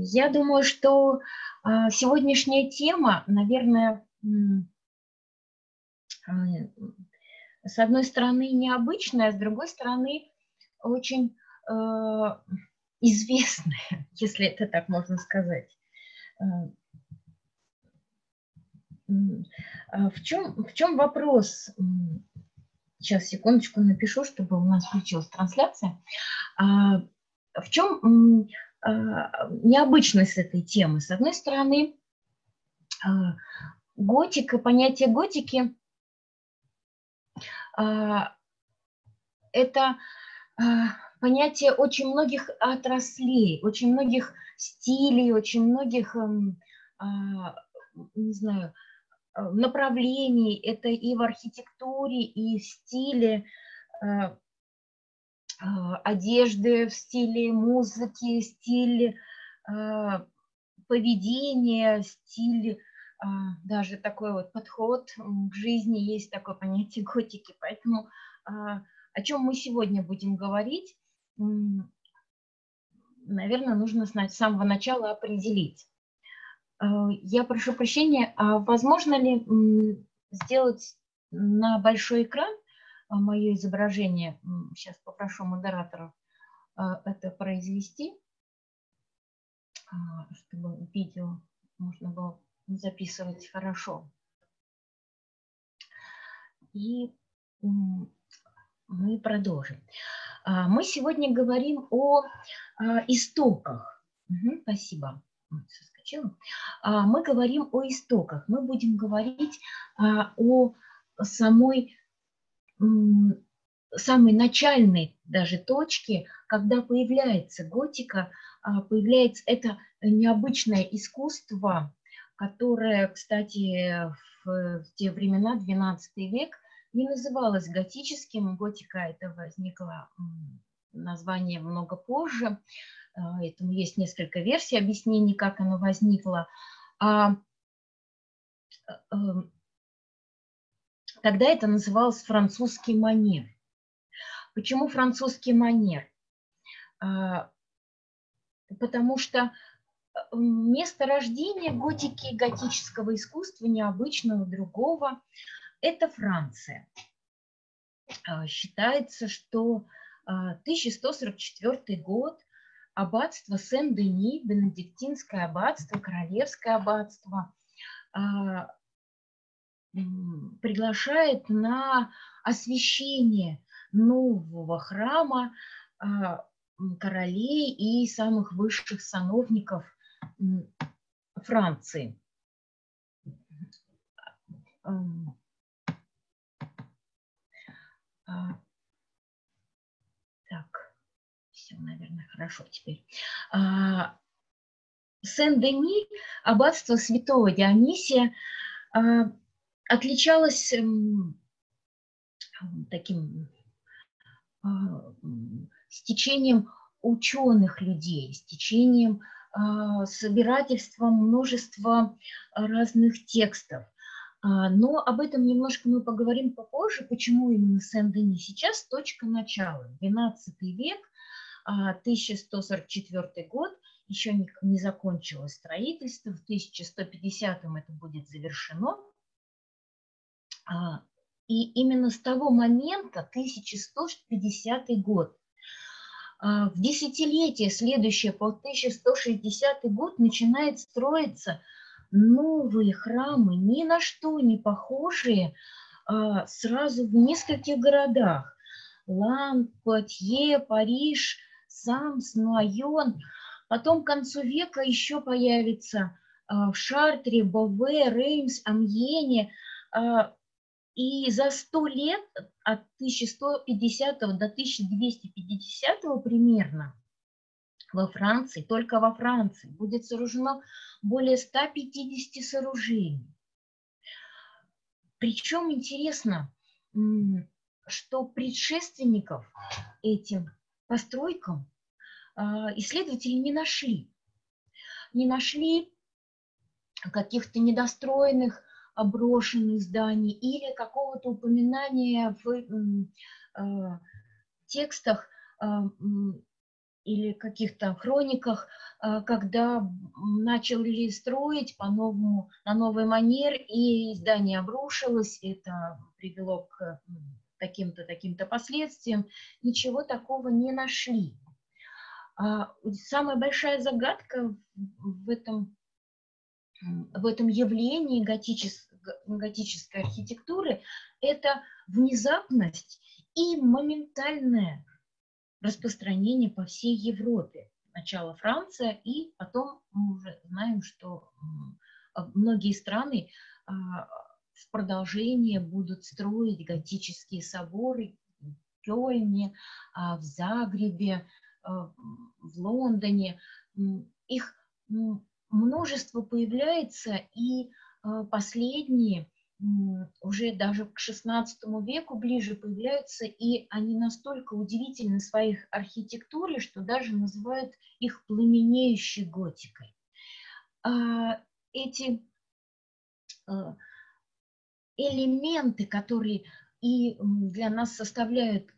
Я думаю, что сегодняшняя тема, наверное, с одной стороны необычная, с другой стороны очень известная, если это так можно сказать. В чем, в чем вопрос? Сейчас, секундочку, напишу, чтобы у нас включилась трансляция. А, в чем а, необычность этой темы? С одной стороны, а, готика, понятие готики – это понятие очень многих отраслей, очень многих стилей, очень многих, эм, не знаю, Э, направлений, это и в архитектуре, и в стиле э, одежды, в стиле музыки, стиле поведения, стиль, даже такой вот подход к жизни, есть такое понятие готики. Поэтому о чем мы сегодня будем говорить, наверное, нужно с самого начала определить. Э, я прошу прощения, а возможно ли сделать на большой экран э, мое изображение? Сейчас попрошу модератора э, это произвести, чтобы видео можно было записывать хорошо. И мы продолжим. Мы сегодня говорим о истоках. Угу, спасибо изучила, а, мы говорим о истоках, мы будем говорить а, о самой, самой начальной даже точке, когда появляется готика, а, появляется это необычное искусство, которое, кстати, в, те времена, 12 век, не называлось готическим, готика это возникло название много позже, а, этому есть несколько версий объяснений, как оно возникло. А, эм, тогда это называлось французский манер. Почему французский манер? А, потому что э, место рождения готики, готического искусства, необычного, другого, это Франция. Считается, что 1144 год аббатство Сен-Дени, Бенедиктинское аббатство, Королевское аббатство, а, приглашает на освящение нового храма а, королей и самых высших сановников Франции. А, все, наверное, хорошо теперь. А, Сен-Дени, аббатство святого Дионисия, а, отличалось таким а, стечением ученых людей, стечением собирательством множества разных текстов. Но об этом немножко мы поговорим попозже, почему именно Сен-Дени. Сейчас точка начала, 12 век – 1144 а, год, еще не закончилось строительство, в 1150 это будет завершено. А, и именно с того момента, 1150 год, а, в десятилетие следующее, по 1160 год, начинает строиться новые храмы, ни на что не похожие, сразу в нескольких городах. Лан, Пуатье, Париж, Самс, Нуайон. Потом к концу века еще появится а, в Шартре, Бове, Реймс, Амьене. И за сто лет, от 1150 до 1250 примерно, во Франции, только во Франции, будет сооружено более 150 сооружений. Причем интересно, что предшественников этим постройкам а, исследователи не нашли. Не нашли каких-то недостроенных, брошенных зданий или какого-то упоминания в а, текстах а, или каких-то хрониках, э, когда начали строить по-новому, на новый манер, и здание обрушилось, это привело к таким-то, таким-то последствиям, ничего такого не нашли. А самая большая загадка в этом, в этом явлении готичес, готической архитектуры – это внезапность и моментальное распространение по всей Европе. Сначала Франция, и потом мы уже знаем, что многие страны а, в продолжение будут строить готические соборы в Кёльне, а, в Загребе, а, в Лондоне. Их множество появляется, и а, последние уже даже к XVI веку ближе появляются, и они настолько удивительны своих архитектуре, что даже называют их пламенеющей готикой. Эти элементы, которые и для нас составляют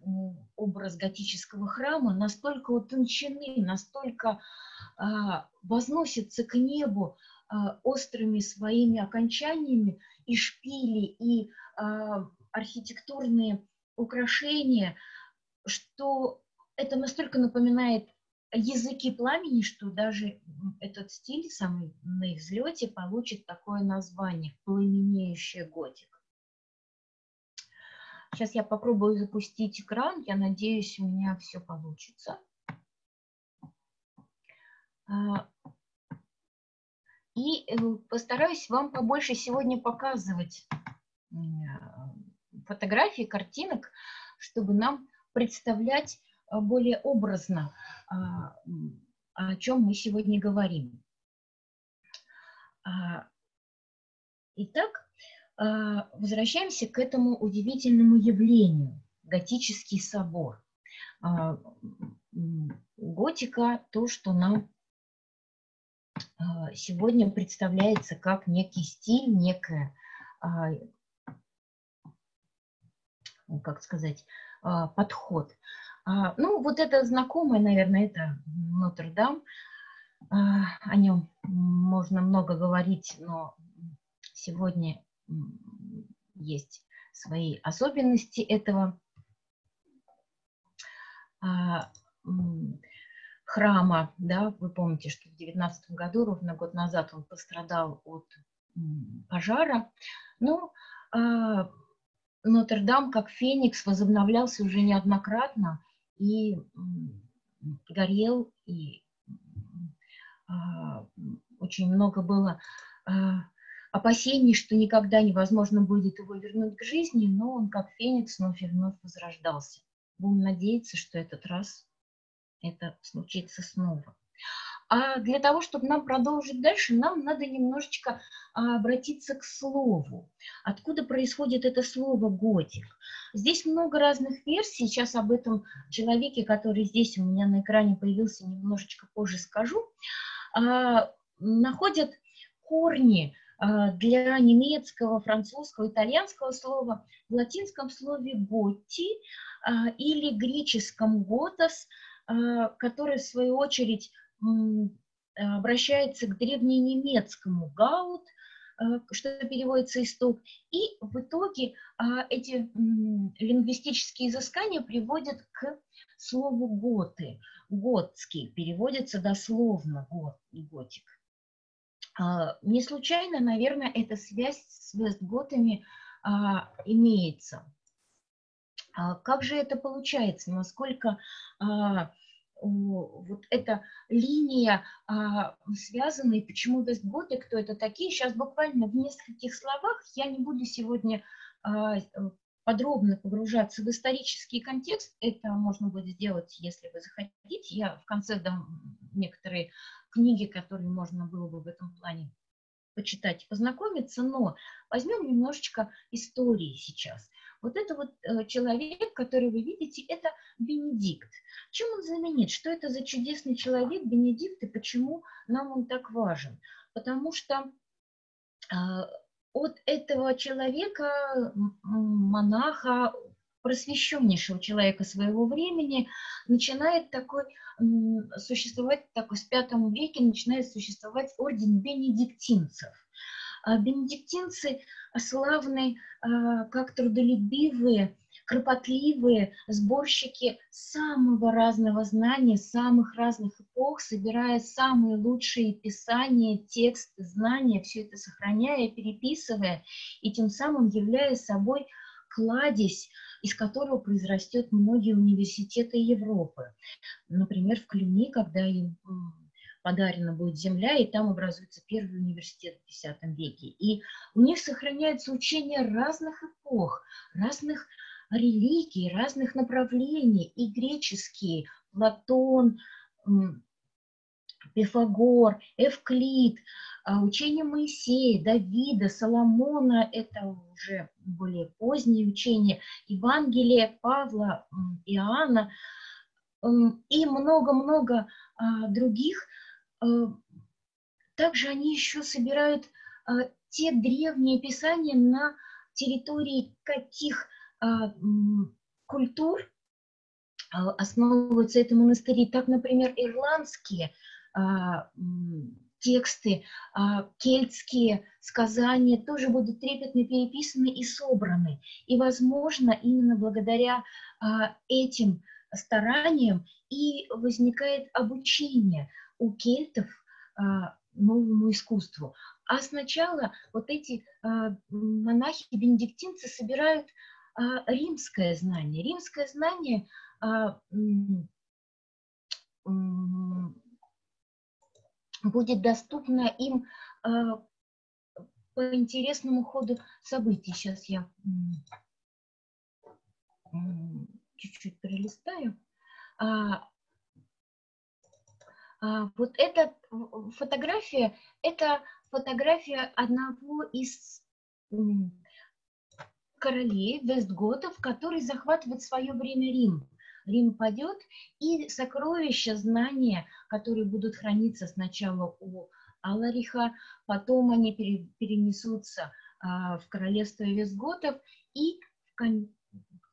образ готического храма, настолько утончены, настолько а, возносятся к небу а, острыми своими окончаниями и шпили, и а, архитектурные украшения, что это настолько напоминает языки пламени, что даже этот стиль самый на взлете получит такое название – пламенеющая готика. Сейчас я попробую запустить экран, я надеюсь, у меня все получится. А, и э, постараюсь вам побольше сегодня показывать фотографии, картинок, чтобы нам представлять Э, более образно, а, о чем мы сегодня говорим. А, итак, возвращаемся к этому удивительному явлению – готический собор. Готика – то, что нам сегодня представляется как некий стиль, некая, как сказать, подход – а, ну, вот это знакомое, наверное, это Нотр-Дам. А, о нем можно много говорить, но сегодня есть свои особенности этого а, храма. Да? Вы помните, что в 19 году, ровно год назад, он пострадал от пожара. Ну, Нотр-Дам, как Феникс, возобновлялся уже неоднократно и горел, и а, очень много было а, опасений, что никогда невозможно будет его вернуть к жизни, но он как феникс вновь и вновь возрождался. Будем надеяться, что этот раз это случится снова. А для того, чтобы нам продолжить дальше, нам надо немножечко а, обратиться к слову. Откуда происходит это слово «готик»? Здесь много разных версий. Сейчас об этом человеке, который здесь у меня на экране появился, немножечко позже скажу. А, находят корни для немецкого, французского, итальянского слова в латинском слове «готти» или греческом «готос», который, в свою очередь, обращается к древненемецкому «гаут», что переводится «исток», и в итоге а, эти лингвистические изыскания приводят к слову «готы». «Готский» переводится дословно «готик». А, не случайно, наверное, эта связь с вестготами а, имеется. Как же это получается? Насколько вот эта линия а, связана, и почему вестготы, кто это такие. Сейчас буквально в нескольких словах я не буду сегодня а, подробно погружаться в исторический контекст. Это можно будет сделать, если вы захотите. Я в конце дам некоторые книги, которые можно было бы в этом плане почитать и познакомиться, но возьмем немножечко истории сейчас. Вот это вот э, человек, который вы видите, это Бенедикт. Чем он знаменит? Что это за чудесный человек Бенедикт и почему нам он так важен? Потому что э, от этого человека, монаха, просвещеннейшего человека своего времени, начинает такой существовать, такой с пятом веке начинает существовать орден бенедиктинцев. А бенедиктинцы славны а, как трудолюбивые, кропотливые сборщики самого разного знания, самых разных эпох, собирая самые лучшие писания, тексты, знания, все это сохраняя, переписывая, и тем самым являя собой кладезь, из которого произрастет многие университеты Европы. Например, в Клюни, когда им подарена будет земля, и там образуется первый университет в X веке. И у них сохраняются учения разных эпох, разных религий, разных направлений, и греческие, Платон, Пифагор, Эвклид, а, учение Моисея, Давида, Соломона, это уже более поздние учения, Евангелие Павла, Иоанна и много-много а, других. А, также они еще собирают те древние писания на территории каких культур основываются это монастыри. Так, например, ирландские тексты, а, кельтские сказания тоже будут трепетно переписаны и собраны. И, возможно, именно благодаря а, этим стараниям и возникает обучение у кельтов а, новому искусству. А сначала вот эти монахи-бенедиктинцы собирают римское знание. Римское знание будет доступно им э, по интересному ходу событий. Сейчас я чуть-чуть перелистаю. А, а, вот эта фотография, это фотография одного из королей Вестготов, который захватывает в свое время Рим. Рим падет, и сокровища, знания, которые будут храниться сначала у Алариха, потом они перенесутся а, в королевство Визготов и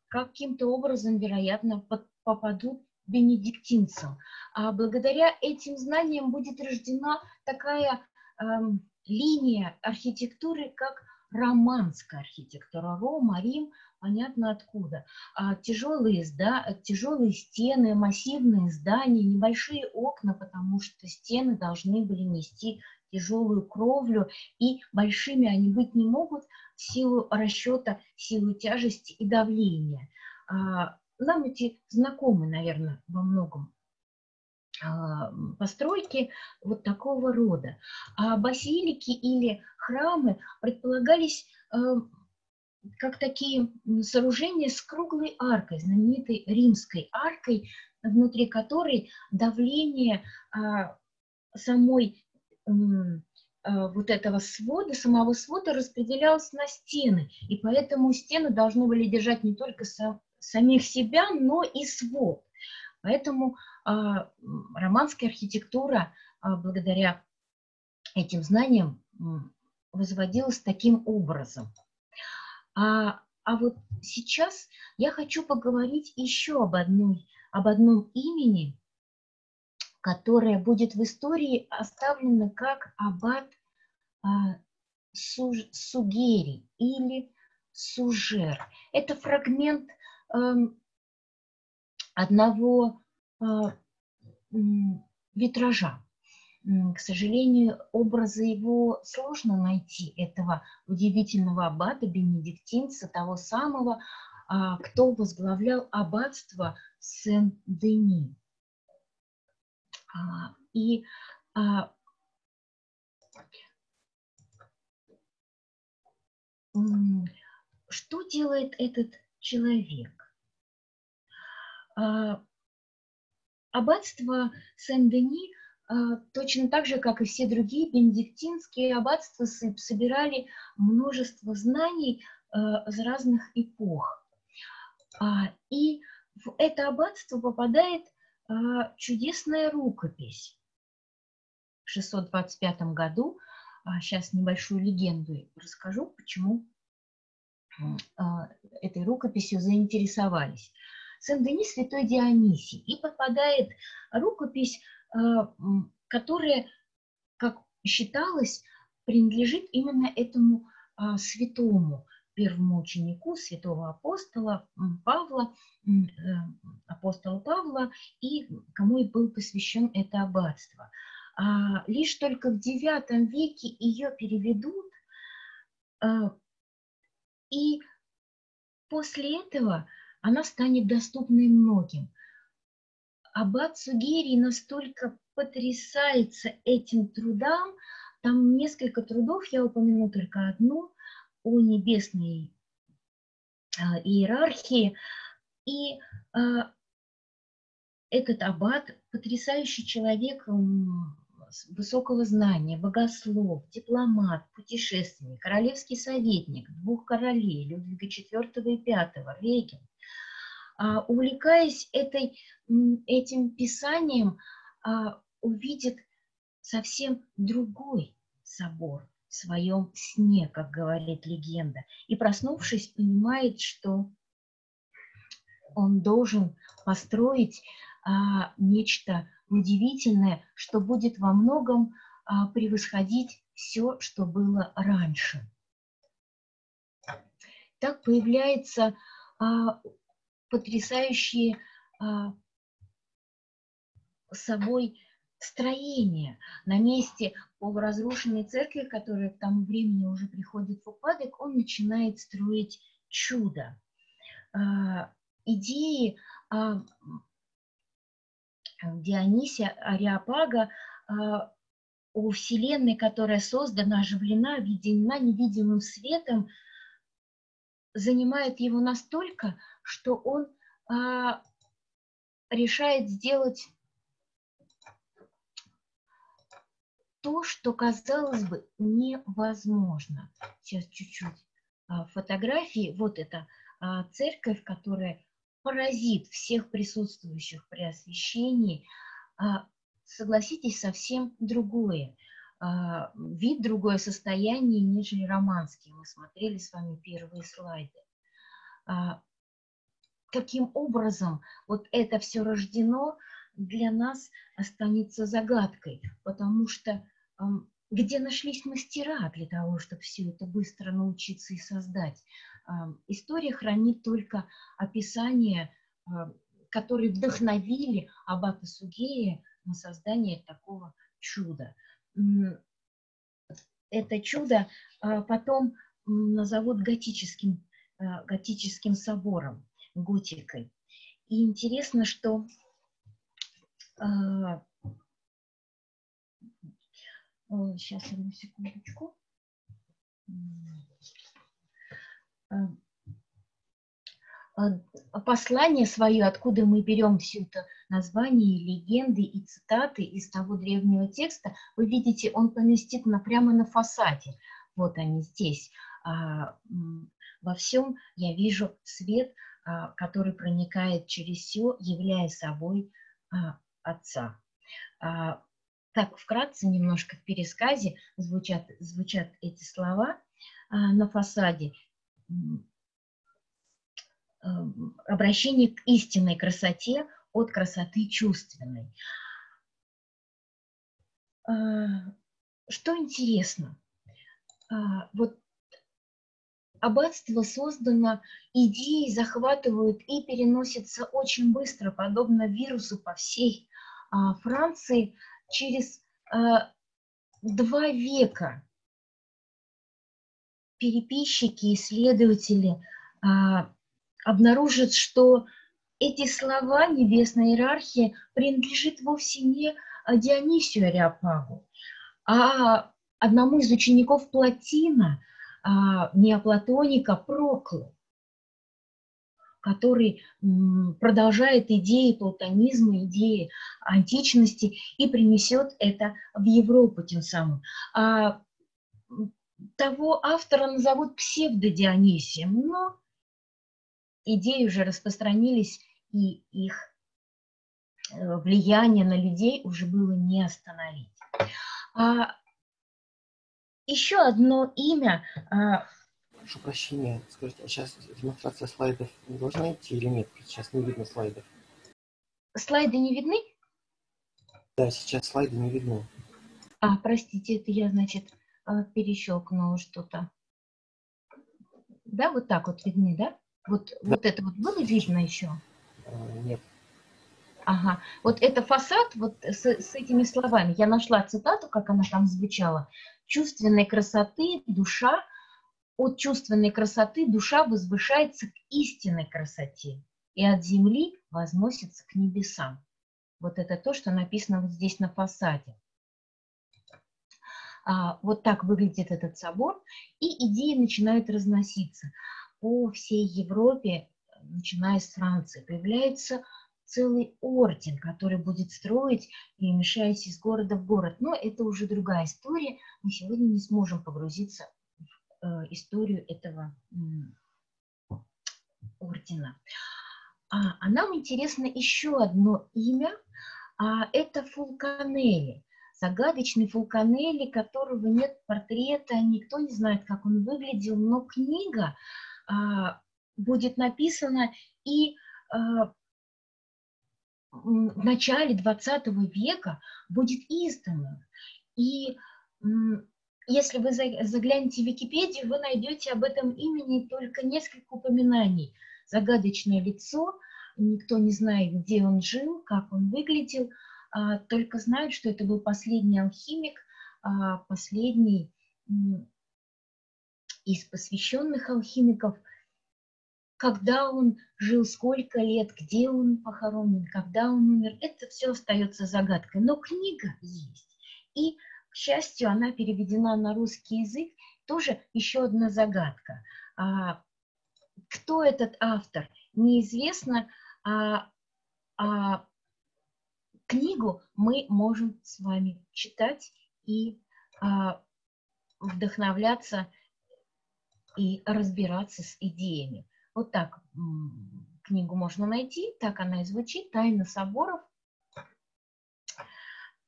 каким-то образом, вероятно, попадут бенедиктинцам. А благодаря этим знаниям будет рождена такая эм, линия архитектуры, как романская архитектура. Рома, Рим – понятно откуда. А, тяжелые, да, тяжелые стены, массивные здания, небольшие окна, потому что стены должны были нести тяжелую кровлю, и большими они быть не могут в силу расчета, в силу тяжести и давления. А, нам эти знакомы, наверное, во многом а, постройки вот такого рода. А базилики или храмы предполагались э, как такие сооружения с круглой аркой, знаменитой римской аркой, внутри которой давление а, самой а, вот этого свода, самого свода распределялось на стены, и поэтому стены должны были держать не только самих себя, но и свод. Поэтому а, романская архитектура а, благодаря этим знаниям возводилась таким образом – а, а вот сейчас я хочу поговорить еще об, одной, об одном имени, которое будет в истории оставлено как аббат а, Суж, Сугери или Сужер. Это фрагмент а, одного а, витража к сожалению, образы его сложно найти, этого удивительного аббата, бенедиктинца, того самого, а, кто возглавлял аббатство Сен-Дени. А, и а, что делает этот человек? Аббатство Сен-Дени – а, точно так же, как и все другие бенедиктинские аббатства, собирали множество знаний а, из разных эпох. А, и в это аббатство попадает чудесная рукопись. В 625 году, сейчас небольшую легенду расскажу, почему этой рукописью заинтересовались. Сен-Дени святой Дионисий. И попадает рукопись, которая, как считалось, принадлежит именно этому святому первому ученику святого апостола Павла, э, апостола Павла, и кому и был посвящен это аббатство. А лишь только в IX веке ее переведут, и после этого она станет доступной многим. Аббат Сугерий настолько потрясается этим трудам, там несколько трудов, я упомяну только одну, о небесной а, иерархии. И а, этот аббат потрясающий человек высокого знания, богослов, дипломат, путешественник, королевский советник двух королей, Людвига IV и V, регент. А, увлекаясь этой, этим писанием, увидит совсем другой собор – своем сне, как говорит легенда, и, проснувшись, понимает, что он должен построить а, нечто удивительное, что будет во многом а, превосходить все, что было раньше. Так появляется а, потрясающие а, собой строение на месте полуразрушенной церкви, которая к тому времени уже приходит в упадок, он начинает строить чудо. А, идеи а, Дионисия Ариапага а, о Вселенной, которая создана, оживлена, объединена невидимым светом, занимает его настолько, что он решает сделать то, что казалось бы невозможно. Сейчас чуть-чуть а, фотографии. Вот эта а, церковь, которая поразит всех присутствующих при освящении. А, согласитесь, совсем другое. Вид, другое состояние, нежели романский. Мы смотрели с вами первые слайды. Каким образом вот это все рождено, для нас останется загадкой, потому что где нашлись мастера для того, чтобы все это быстро научиться и создать. История хранит только описания, которые вдохновили Аббата Сугея на создание такого чуда. Это чудо а, потом назовут готическим, а, готическим собором, готикой. И интересно, что а, Сейчас, одну секундочку. Послание свое, откуда мы берем все это название, легенды и цитаты из того древнего текста, вы видите, он поместит на, прямо на фасаде. Вот они здесь. А, во всем я вижу свет, а, который проникает через все, являя собой а, Отца. Так, вкратце немножко в пересказе звучат, звучат эти слова а, на фасаде. Обращение к истинной красоте от красоты чувственной. А, что интересно, а, вот аббатство создано, идеи захватывают и переносятся очень быстро, подобно вирусу по всей Франции – через два века переписчики, исследователи обнаружат, что эти слова небесной иерархии принадлежит вовсе не Дионисию Ариапагу, а одному из учеников Платина, а, неоплатоника Проклу который продолжает идеи платонизма, идеи античности и принесет это в Европу тем самым. А того автора назовут псевдодионисием, но идеи уже распространились, и их э, влияние на людей уже было не остановить. А еще одно имя а, Прошу прощения, скажите, а сейчас демонстрация слайдов не должна идти или нет? Сейчас не видно слайдов. Слайды не видны? Да, сейчас слайды не видны. А, простите, это я, значит, а, перещелкнула что-то. Да, вот так вот видны, да? Вот, да. вот это вот было видно еще? А, нет. Ага, вот это фасад, вот с, с этими словами. Я нашла цитату, как она там звучала. Чувственной красоты душа, от чувственной красоты душа возвышается к истинной красоте и от земли возносится к небесам. Вот это то, что написано вот здесь на фасаде. А, вот так выглядит этот собор, и идеи начинают разноситься. По всей Европе, начиная с Франции, появляется целый орден, который будет строить, перемещаясь из города в город. Но это уже другая история. Мы сегодня не сможем погрузиться в э, историю этого ордена. А, а нам интересно еще одно имя, а это Фулканелли. Загадочный Фулканелли, которого нет портрета, никто не знает, как он выглядел, но книга будет написана и а, в начале 20 века будет издана. И если вы заглянете в Википедию, вы найдете об этом имени только несколько упоминаний. Загадочное лицо, никто не знает, где он жил, как он выглядел, а, только знают, что это был последний алхимик, а, последний из посвященных алхимиков – когда он жил, сколько лет, где он похоронен, когда он умер, это все остается загадкой. Но книга есть. И, к счастью, она переведена на русский язык. Тоже еще одна загадка. А, кто этот автор, неизвестно. А, а книгу мы можем с вами читать и а, вдохновляться и разбираться с идеями. Вот так книгу можно найти, так она и звучит, «Тайна соборов».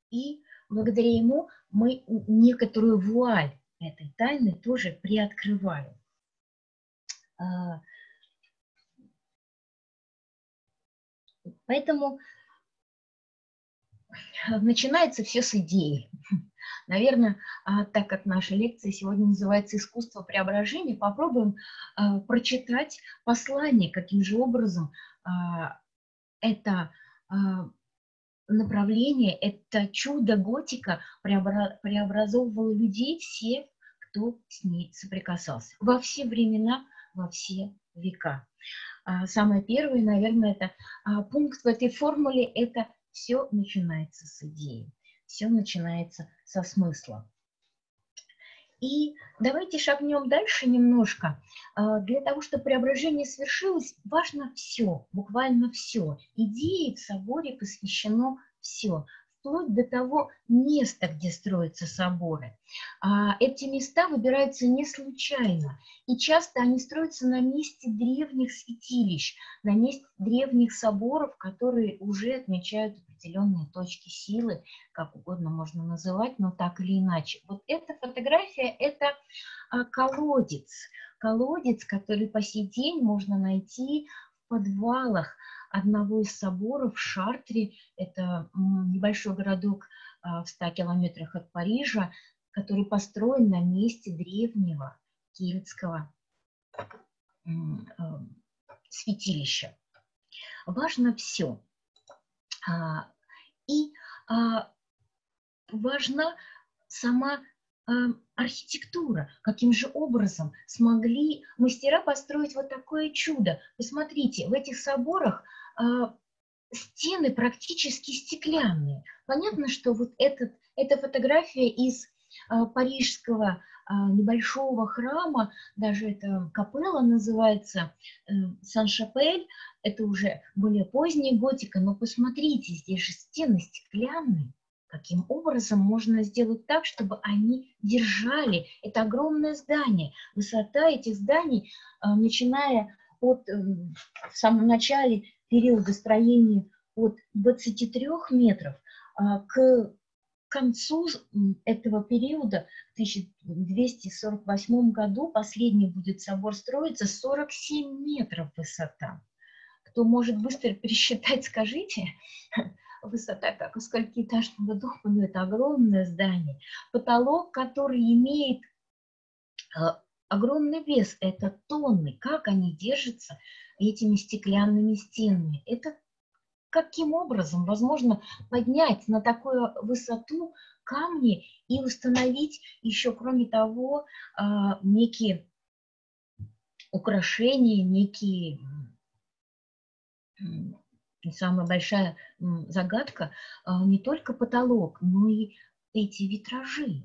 И благодаря ему мы некоторую вуаль этой тайны тоже приоткрываем. А, поэтому начинается все с идеи. Наверное, а, так как наша лекция сегодня называется «Искусство преображения», попробуем а, прочитать послание, каким же образом а, это направление, это чудо готика преобразовывало людей, всех, кто с ней соприкасался. Во все времена, во все века. Самое первое, наверное, это пункт в этой формуле – это все начинается с идеи все начинается со смысла. И давайте шагнем дальше немножко. А, для того, чтобы преображение свершилось, важно все, буквально все. Идеи в соборе посвящено все вплоть до того места, где строятся соборы. А, эти места выбираются не случайно, и часто они строятся на месте древних святилищ, на месте древних соборов, которые уже отмечают определенные точки силы, как угодно можно называть, но так или иначе. Вот эта фотография – это а, колодец, колодец, который по сей день можно найти в подвалах одного из соборов в Шартре, это небольшой городок а, в 100 километрах от Парижа, который построен на месте древнего кельтского а, святилища. Важно все. А, и важна сама архитектура, каким же образом смогли мастера построить вот такое чудо. Посмотрите, в этих соборах а, стены практически стеклянные. Понятно, что вот этот, эта фотография из а, парижского а, небольшого храма, даже это капелла называется, э, Сан-Шапель, это уже более поздняя готика, но посмотрите, здесь же стены стеклянные. Каким образом можно сделать так, чтобы они держали это огромное здание? Высота этих зданий, начиная от, в самом начале периода строения от 23 метров к к концу этого периода, в 1248 году, последний будет собор строиться, 47 метров высота. Кто может быстро пересчитать, скажите, высота как у сколькиэтажного дома, ну это огромное здание. Потолок, который имеет э, огромный вес, это тонны. Как они держатся этими стеклянными стенами? Это каким образом возможно поднять на такую высоту камни и установить еще, кроме того, а, некие украшения, некие самая большая загадка а, не только потолок, но и эти витражи.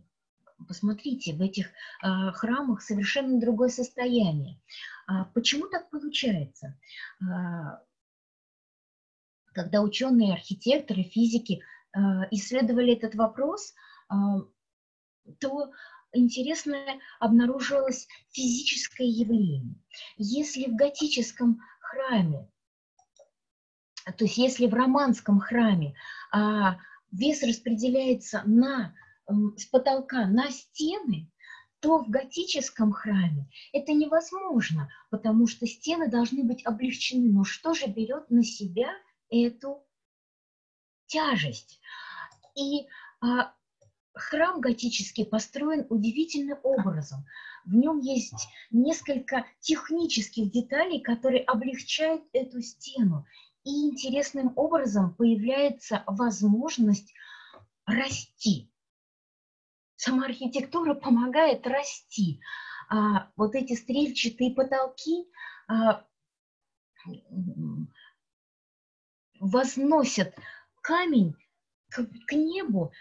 Посмотрите, в этих а, храмах совершенно другое состояние. Почему так получается? Когда ученые, архитекторы, физики э, исследовали этот вопрос, э, то интересное обнаружилось физическое явление. Если в готическом храме, то есть если в романском храме а, вес распределяется на, с потолка на стены, то в готическом храме это невозможно, потому что стены должны быть облегчены. Но что же берет на себя – эту тяжесть. И а, храм готический построен удивительным образом. В нем есть несколько технических деталей, которые облегчают эту стену. И интересным образом появляется возможность расти. Сама архитектура помогает расти. А, вот эти стрельчатые потолки а, возносят камень к, к небу,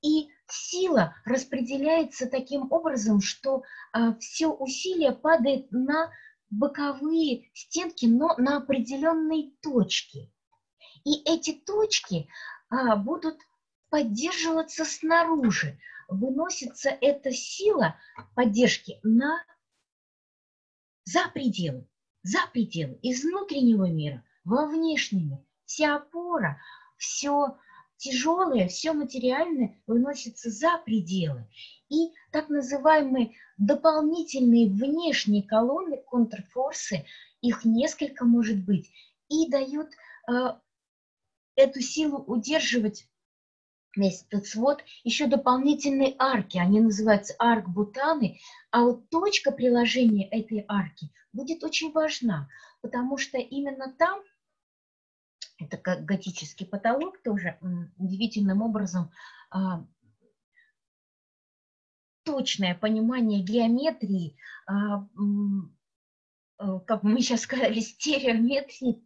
и сила распределяется таким образом, что а, все усилие падает на боковые стенки, но на определенные точки. И эти точки а, будут поддерживаться снаружи. Выносится эта сила поддержки на за пределы, за пределы из внутреннего мира во внешний мир вся опора, все тяжелое, все материальное выносится за пределы. И так называемые дополнительные внешние колонны, контрфорсы, их несколько может быть, и дают э, эту силу удерживать весь этот свод, еще дополнительные арки, они называются арк-бутаны, а вот точка приложения этой арки будет очень важна, потому что именно там это как готический потолок тоже удивительным образом а, точное понимание геометрии, а, э, как мы сейчас сказали, стереометрии,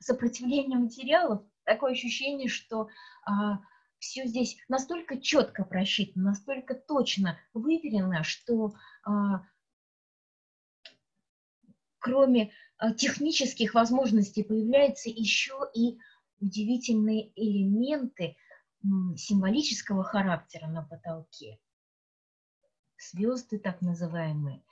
сопротивления материалов, такое ощущение, что а, все здесь настолько четко просчитано, настолько точно выверено, что кроме Э, технических возможностей появляются еще и удивительные элементы символического характера на потолке. Звезды так называемые.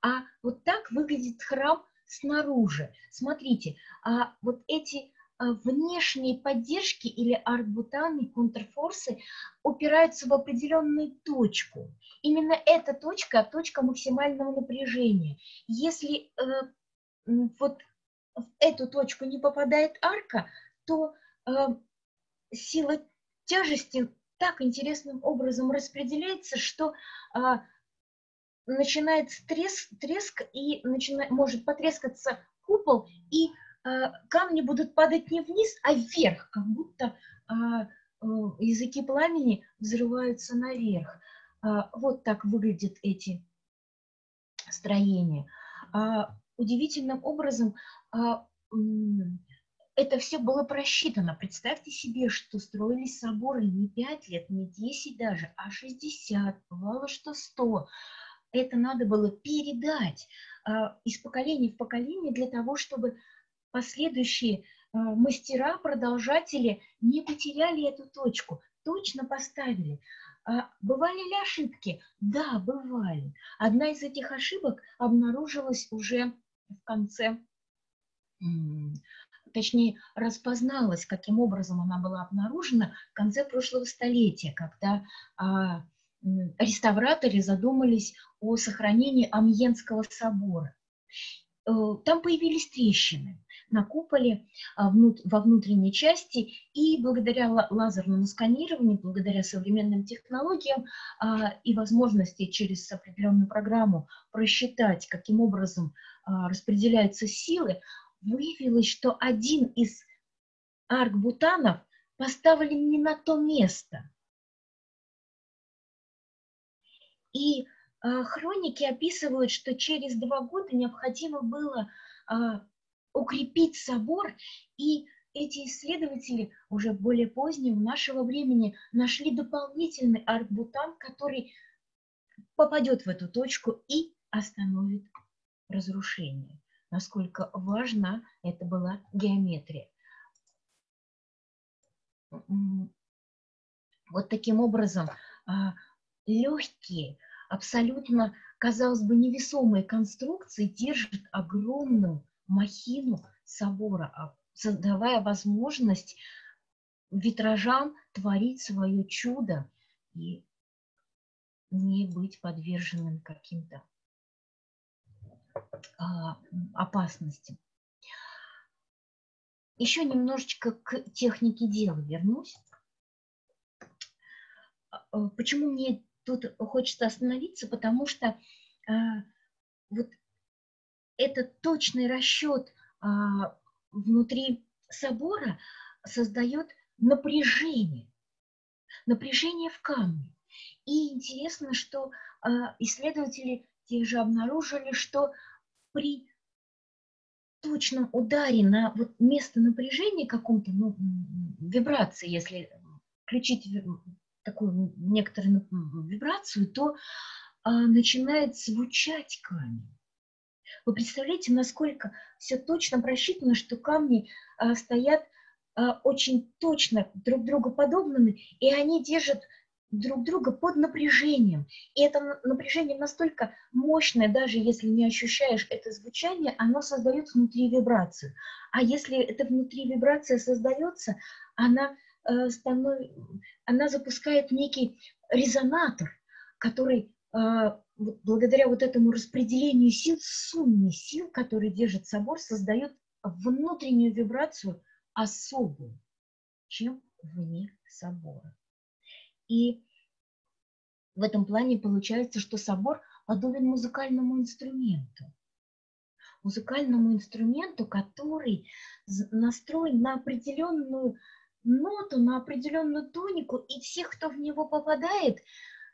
А вот так выглядит храм снаружи. Смотрите, а вот эти а, внешние поддержки или аркбутаны, контрфорсы упираются в определенную точку. Именно эта точка – точка максимального напряжения. Если э, вот в эту точку не попадает арка, то э, сила тяжести так интересным образом распределяется, что э, начинается треск, треск и начинает, может потрескаться купол, и э, камни будут падать не вниз, а вверх, как будто э, э, языки пламени взрываются наверх. Э, вот так выглядят эти строения удивительным образом а, это все было просчитано. Представьте себе, что строились соборы не 5 лет, не 10 даже, а 60, бывало, что 100. Это надо было передать а, из поколения в поколение для того, чтобы последующие а, мастера, продолжатели не потеряли эту точку, точно поставили. А бывали ли ошибки? Да, бывали. Одна из этих ошибок обнаружилась уже в конце точнее, распозналась, каким образом она была обнаружена в конце прошлого столетия, когда а, реставраторы задумались о сохранении Амьенского собора. Э, там появились трещины на куполе а, во внутренней части, и благодаря лазерному сканированию, благодаря современным технологиям а, и возможности через определенную программу просчитать, каким образом а, распределяются силы, выявилось, что один из аркбутанов поставлен не на то место. И хроники описывают, что через два года необходимо было укрепить собор, и эти исследователи уже более позднего нашего времени нашли дополнительный аркбутан, который попадет в эту точку и остановит разрушение. Насколько важна это была геометрия. Вот таким образом а, легкие, абсолютно, казалось бы, невесомые конструкции держат огромную махину собора, а, создавая возможность витражам творить свое чудо и не быть подверженным каким-то а, опасностям. Еще немножечко к технике дела вернусь. А, почему мне тут хочется остановиться? Потому что вот этот точный расчет а, внутри собора создает напряжение, напряжение в камне. И интересно, что а, исследователи те же обнаружили, что при точном ударе на вот место напряжения каком-то, ну, вибрации, если включить такую некоторую вибрацию, то а, начинает звучать камень. Вы представляете, насколько все точно просчитано, что камни а, стоят а, очень точно друг другу подобными, и они держат друг друга под напряжением. И это напряжение настолько мощное, даже если не ощущаешь это звучание, оно создает внутри вибрацию. А если это внутри вибрация создается, она, э, станов... она запускает некий резонатор, который э, благодаря вот этому распределению сил, сумме сил, которые держит собор, создает внутреннюю вибрацию особую, чем вне собора. И в этом плане получается, что собор подобен музыкальному инструменту. Музыкальному инструменту, который настроен на определенную ноту, на определенную тонику, и всех, кто в него попадает,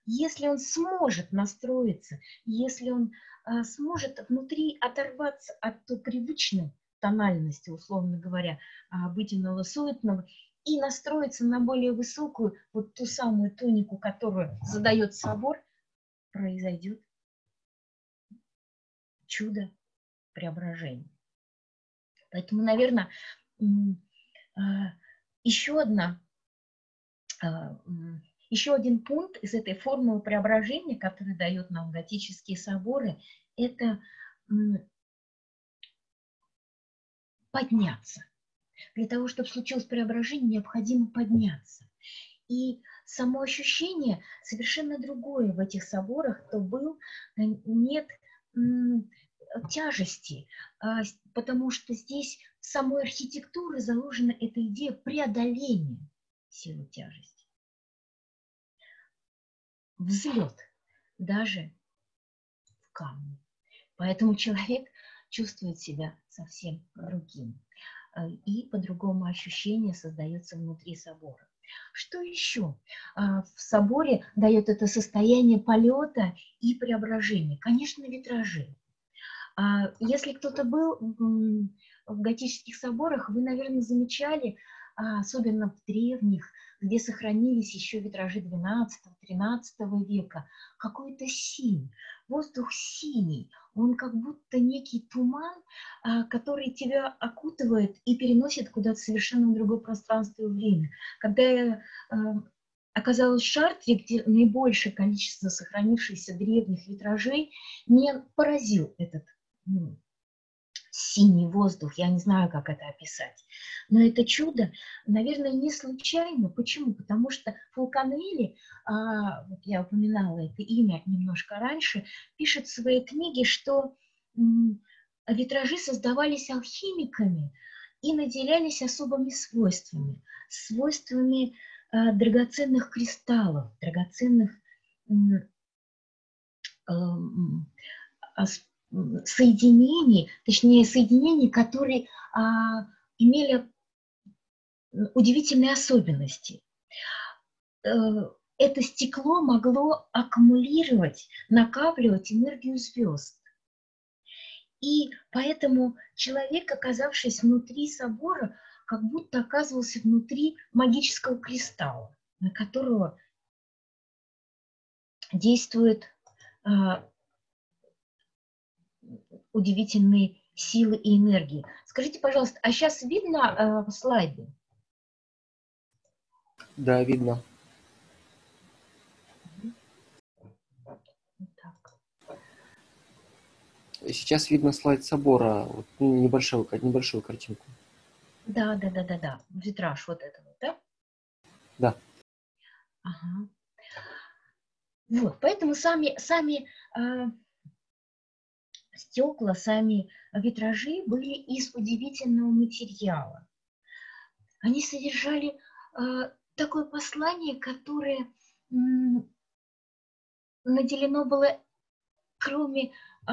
если он сможет настроиться, если он а, сможет внутри оторваться от той привычной тональности, условно говоря, а, обыденного, суетного, и настроиться на более высокую, вот ту самую тонику, которую задает собор, произойдет чудо преображения. Поэтому, наверное, а, еще одна еще один пункт из этой формулы преображения, который дают нам готические соборы, это подняться. Для того, чтобы случилось преображение, необходимо подняться. И само ощущение совершенно другое в этих соборах, то был, э, нет тяжести, а, потому что здесь в самой архитектуре заложена эта идея преодоления силы тяжести взлет даже в камне. Поэтому человек чувствует себя совсем другим. Э, и по-другому ощущение создается внутри собора. Что еще а, в соборе дает это состояние полета и преображения? Конечно, витражи. А, если кто-то был в готических соборах, вы, наверное, замечали, а, особенно в древних, где сохранились еще витражи 12-13 века, какой-то синий, воздух синий, он как будто некий туман, а, который тебя окутывает и переносит куда-то совершенно другое пространство и время. Когда я а, оказалась в Шартре, где наибольшее количество сохранившихся древних витражей, меня поразил этот ну, синий воздух, я не знаю, как это описать. Но это чудо, наверное, не случайно. Почему? Потому что Фулканелли, а, вот я упоминала это имя немножко раньше, пишет в своей книге, что витражи создавались алхимиками и наделялись особыми свойствами, свойствами а, драгоценных кристаллов, драгоценных соединений, точнее соединений, которые а, имели удивительные особенности. Э, это стекло могло аккумулировать, накапливать энергию звезд. И поэтому человек, оказавшись внутри собора, как будто оказывался внутри магического кристалла, на которого действует а, удивительные силы и энергии. Скажите, пожалуйста, а сейчас видно э, слайды? Да, видно. Сейчас видно слайд собора, вот, небольшую, небольшую картинку. Да, да, да, да, да. Витраж вот этого, да? Да. Ага. Вот, поэтому сами, сами э, стекла, сами витражи были из удивительного материала. Они содержали э, такое послание, которое наделено было, кроме э,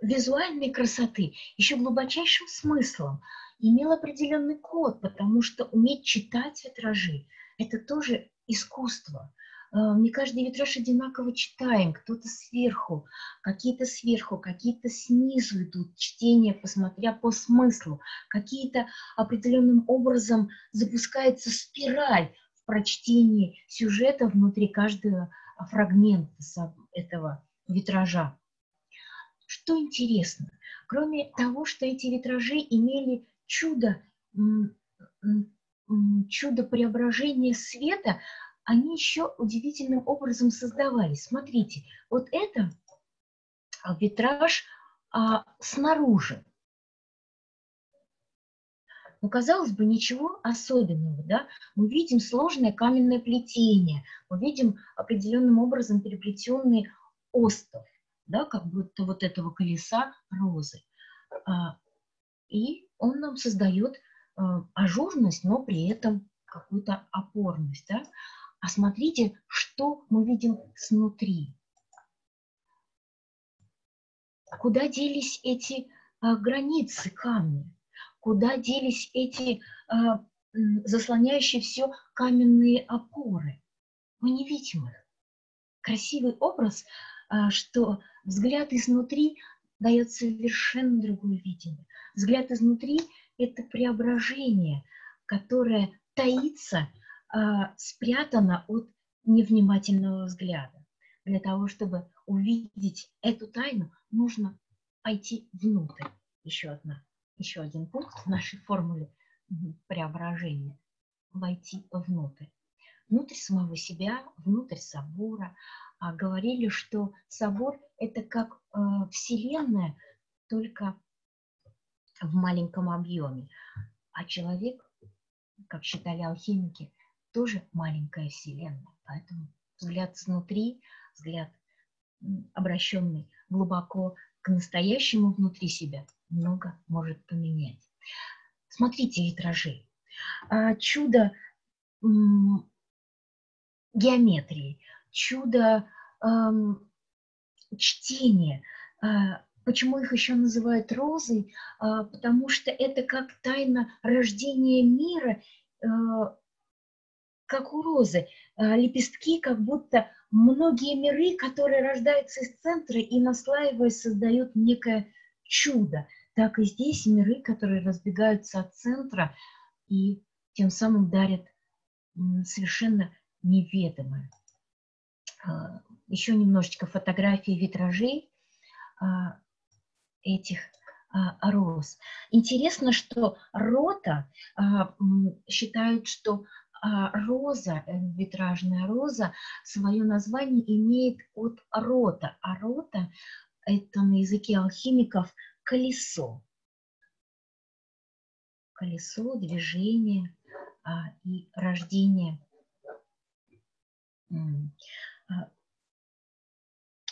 визуальной красоты, еще глубочайшим смыслом. Имел определенный код, потому что уметь читать витражи – это тоже искусство. А, не каждый витраж одинаково читаем, кто-то сверху, какие-то сверху, какие-то снизу идут чтения, посмотря по смыслу, какие-то определенным образом запускается спираль в прочтении сюжета внутри каждого фрагмента этого витража. Что интересно, кроме того, что эти витражи имели чудо, чудо преображения света, они еще удивительным образом создавались. Смотрите, вот это витраж а, снаружи. Ну, казалось бы, ничего особенного, да? Мы видим сложное каменное плетение, мы видим определенным образом переплетенный остов, да, как будто вот этого колеса розы. А, и он нам создает а, ажурность, но при этом какую-то опорность, да? А смотрите, что мы видим снутри. Куда делись эти а, границы камня? Куда делись эти а, заслоняющие все каменные опоры? Мы не видим их. Красивый образ, а, что взгляд изнутри дает совершенно другое видение. Взгляд изнутри – это преображение, которое таится – а, спрятана от невнимательного взгляда. Для того, чтобы увидеть эту тайну, нужно пойти внутрь. Еще, одна, еще один пункт в нашей формуле преображения. Войти внутрь. Внутрь самого себя, внутрь собора. А говорили, что собор – это как э, Вселенная, только в маленьком объеме. А человек, как считали алхимики, тоже маленькая вселенная. Поэтому взгляд снутри, взгляд обращенный глубоко к настоящему внутри себя, много может поменять. Смотрите витражи. А, чудо геометрии, чудо чтения. А, почему их еще называют розой? А, потому что это как тайна рождения мира как у розы, а, лепестки, как будто многие миры, которые рождаются из центра и наслаиваясь создают некое чудо. Так и здесь миры, которые разбегаются от центра и тем самым дарят совершенно неведомое. А, еще немножечко фотографий витражей а, этих роз. Интересно, что рота считают, что роза, э, витражная роза, свое название имеет от рота, а рота – это на языке алхимиков колесо. колесо, движение а, и рождение а,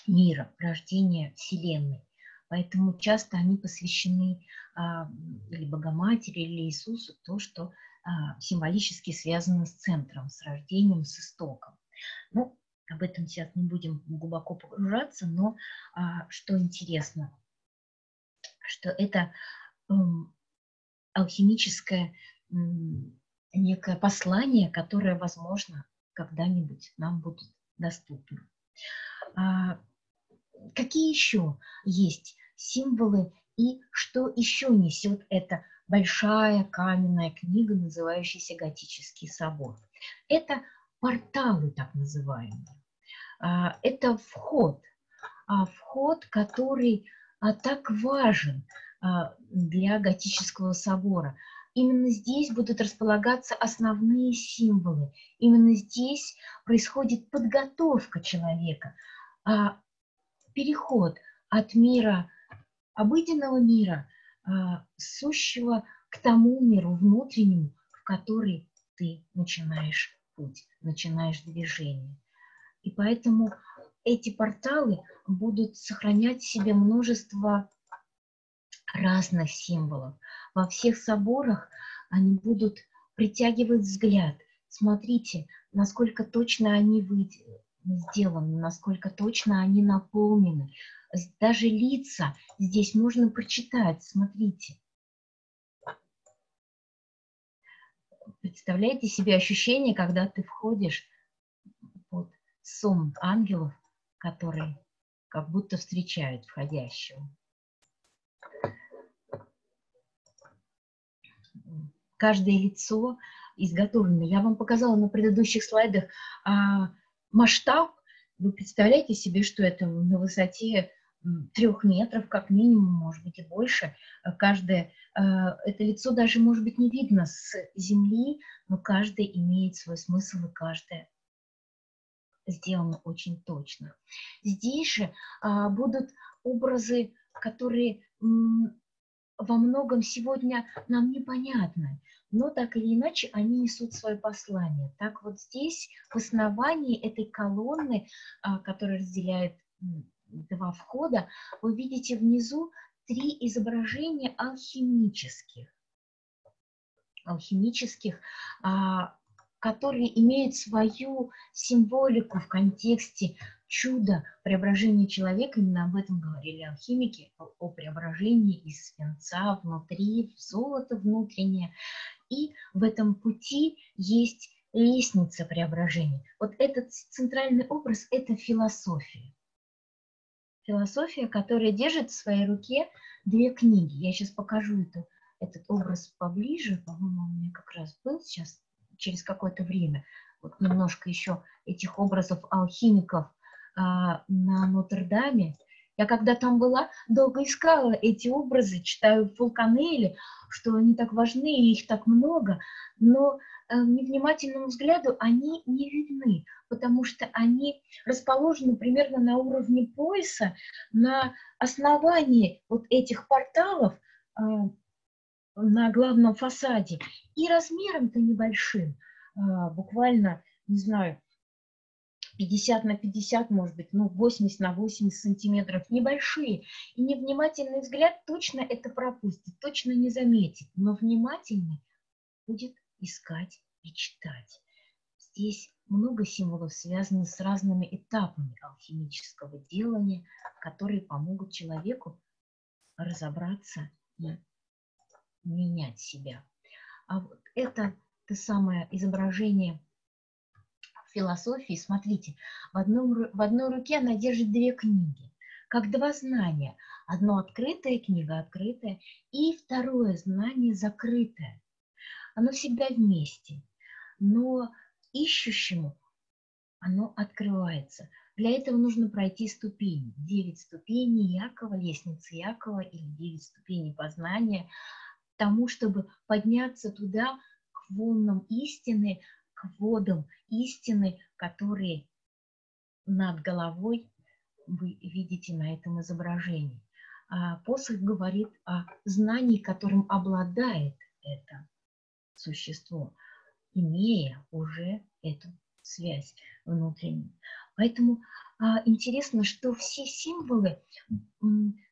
мира, рождение Вселенной. Поэтому часто они посвящены а, или Богоматери, или Иисусу, то, что а, символически связано с центром, с рождением, с истоком. Ну, об этом сейчас не будем глубоко погружаться, но а, что интересно, что это алхимическое некое послание, которое, возможно, когда-нибудь нам будет доступно. А, какие еще есть символы и что еще несет эта большая каменная книга, называющаяся «Готический собор»? Это порталы так называемые. А, это вход, а, вход, который так важен для готического собора. Именно здесь будут располагаться основные символы. Именно здесь происходит подготовка человека, а переход от мира, обыденного мира, а, сущего к тому миру внутреннему, в который ты начинаешь путь, начинаешь движение. И поэтому эти порталы будут сохранять в себе множество разных символов. Во всех соборах они будут притягивать взгляд. Смотрите, насколько точно они сделаны, насколько точно они наполнены. Даже лица здесь можно прочитать, смотрите. Представляете себе ощущение, когда ты входишь под сон ангелов, которые как будто встречают входящего. каждое лицо изготовлено. Я вам показала на предыдущих слайдах а, масштаб. Вы представляете себе, что это на высоте трех метров, как минимум, может быть и больше. Каждое, а, это лицо даже, может быть, не видно с земли, но каждое имеет свой смысл, и каждое сделано очень точно. Здесь же а, будут образы, которые во многом сегодня нам непонятны, но так или иначе они несут свое послание. Так вот здесь, в основании этой колонны, а, которая разделяет два входа, вы видите внизу три изображения алхимических. Алхимических, а, которые имеют свою символику в контексте чудо преображения человека, именно об этом говорили алхимики, о преображении из свинца внутри, в золото внутреннее. И в этом пути есть лестница преображения. Вот этот центральный образ – это философия. Философия, которая держит в своей руке две книги. Я сейчас покажу эту, этот образ поближе. По-моему, у меня как раз был сейчас через какое-то время. Вот немножко еще этих образов алхимиков а, на Нотр-Даме. Я когда там была, долго искала эти образы, читаю в Фулканеле, что они так важны, и их так много, но э, невнимательному взгляду они не видны, потому что они расположены примерно на уровне пояса, на основании вот этих порталов э, на главном фасаде, и размером-то небольшим, э, буквально, не знаю, 50 на 50, может быть, ну, 80 на 80 сантиметров, небольшие. И невнимательный взгляд точно это пропустит, точно не заметит, но внимательный будет искать и читать. Здесь много символов связаны с разными этапами алхимического делания, которые помогут человеку разобраться и менять себя. А вот это то самое изображение – философии, смотрите, в, одном, в одной руке она держит две книги, как два знания. Одно открытая книга, открытая, и второе знание закрытое. Оно всегда вместе, но ищущему оно открывается. Для этого нужно пройти ступени. Девять ступеней Якова, лестницы Якова или девять ступеней познания, тому, чтобы подняться туда, к волнам истины, к водам истины, которые над головой вы видите на этом изображении. А посох говорит о знании, которым обладает это существо, имея уже эту связь внутреннюю. Поэтому а, интересно, что все символы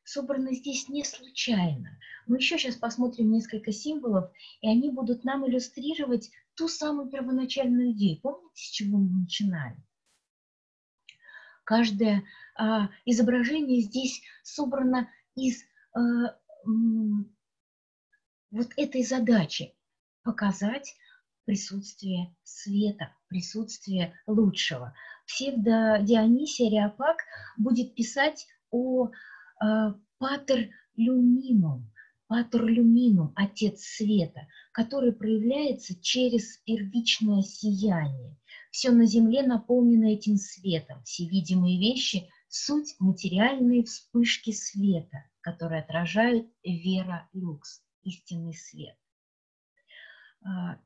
собраны здесь не случайно. Мы еще сейчас посмотрим несколько символов, и они будут нам иллюстрировать ту самую первоначальную идею. Помните, с чего мы начинали? Каждое а, изображение здесь собрано из а, вот этой задачи показать присутствие света, присутствие лучшего. Псевдо Дионисий Ариапак будет писать о э, патер люминум, патер люминум, отец света, который проявляется через первичное сияние. Все на земле наполнено этим светом, все видимые вещи – суть материальные вспышки света, которые отражают вера люкс, истинный свет. А,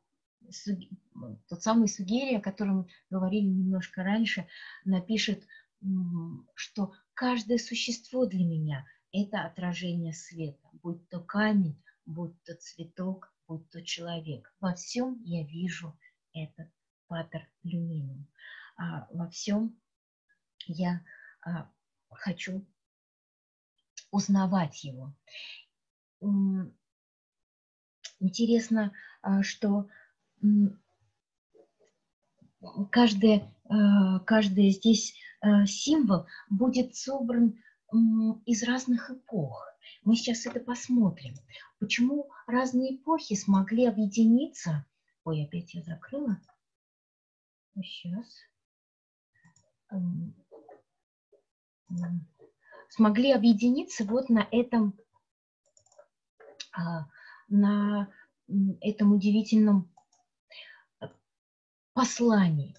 тот самый Сугерия, о котором говорили немножко раньше, напишет, что каждое существо для меня – это отражение света, будь то камень, будь то цветок, будь то человек. Во всем я вижу этот патер люминум. А во всем я а, хочу узнавать его. Интересно, а, что каждый, а, каждый здесь а, символ будет собран из разных эпох. Мы сейчас это посмотрим. Почему разные эпохи смогли объединиться? Ой, опять я закрыла. Сейчас. Смогли объединиться вот на этом, на этом удивительном посланий.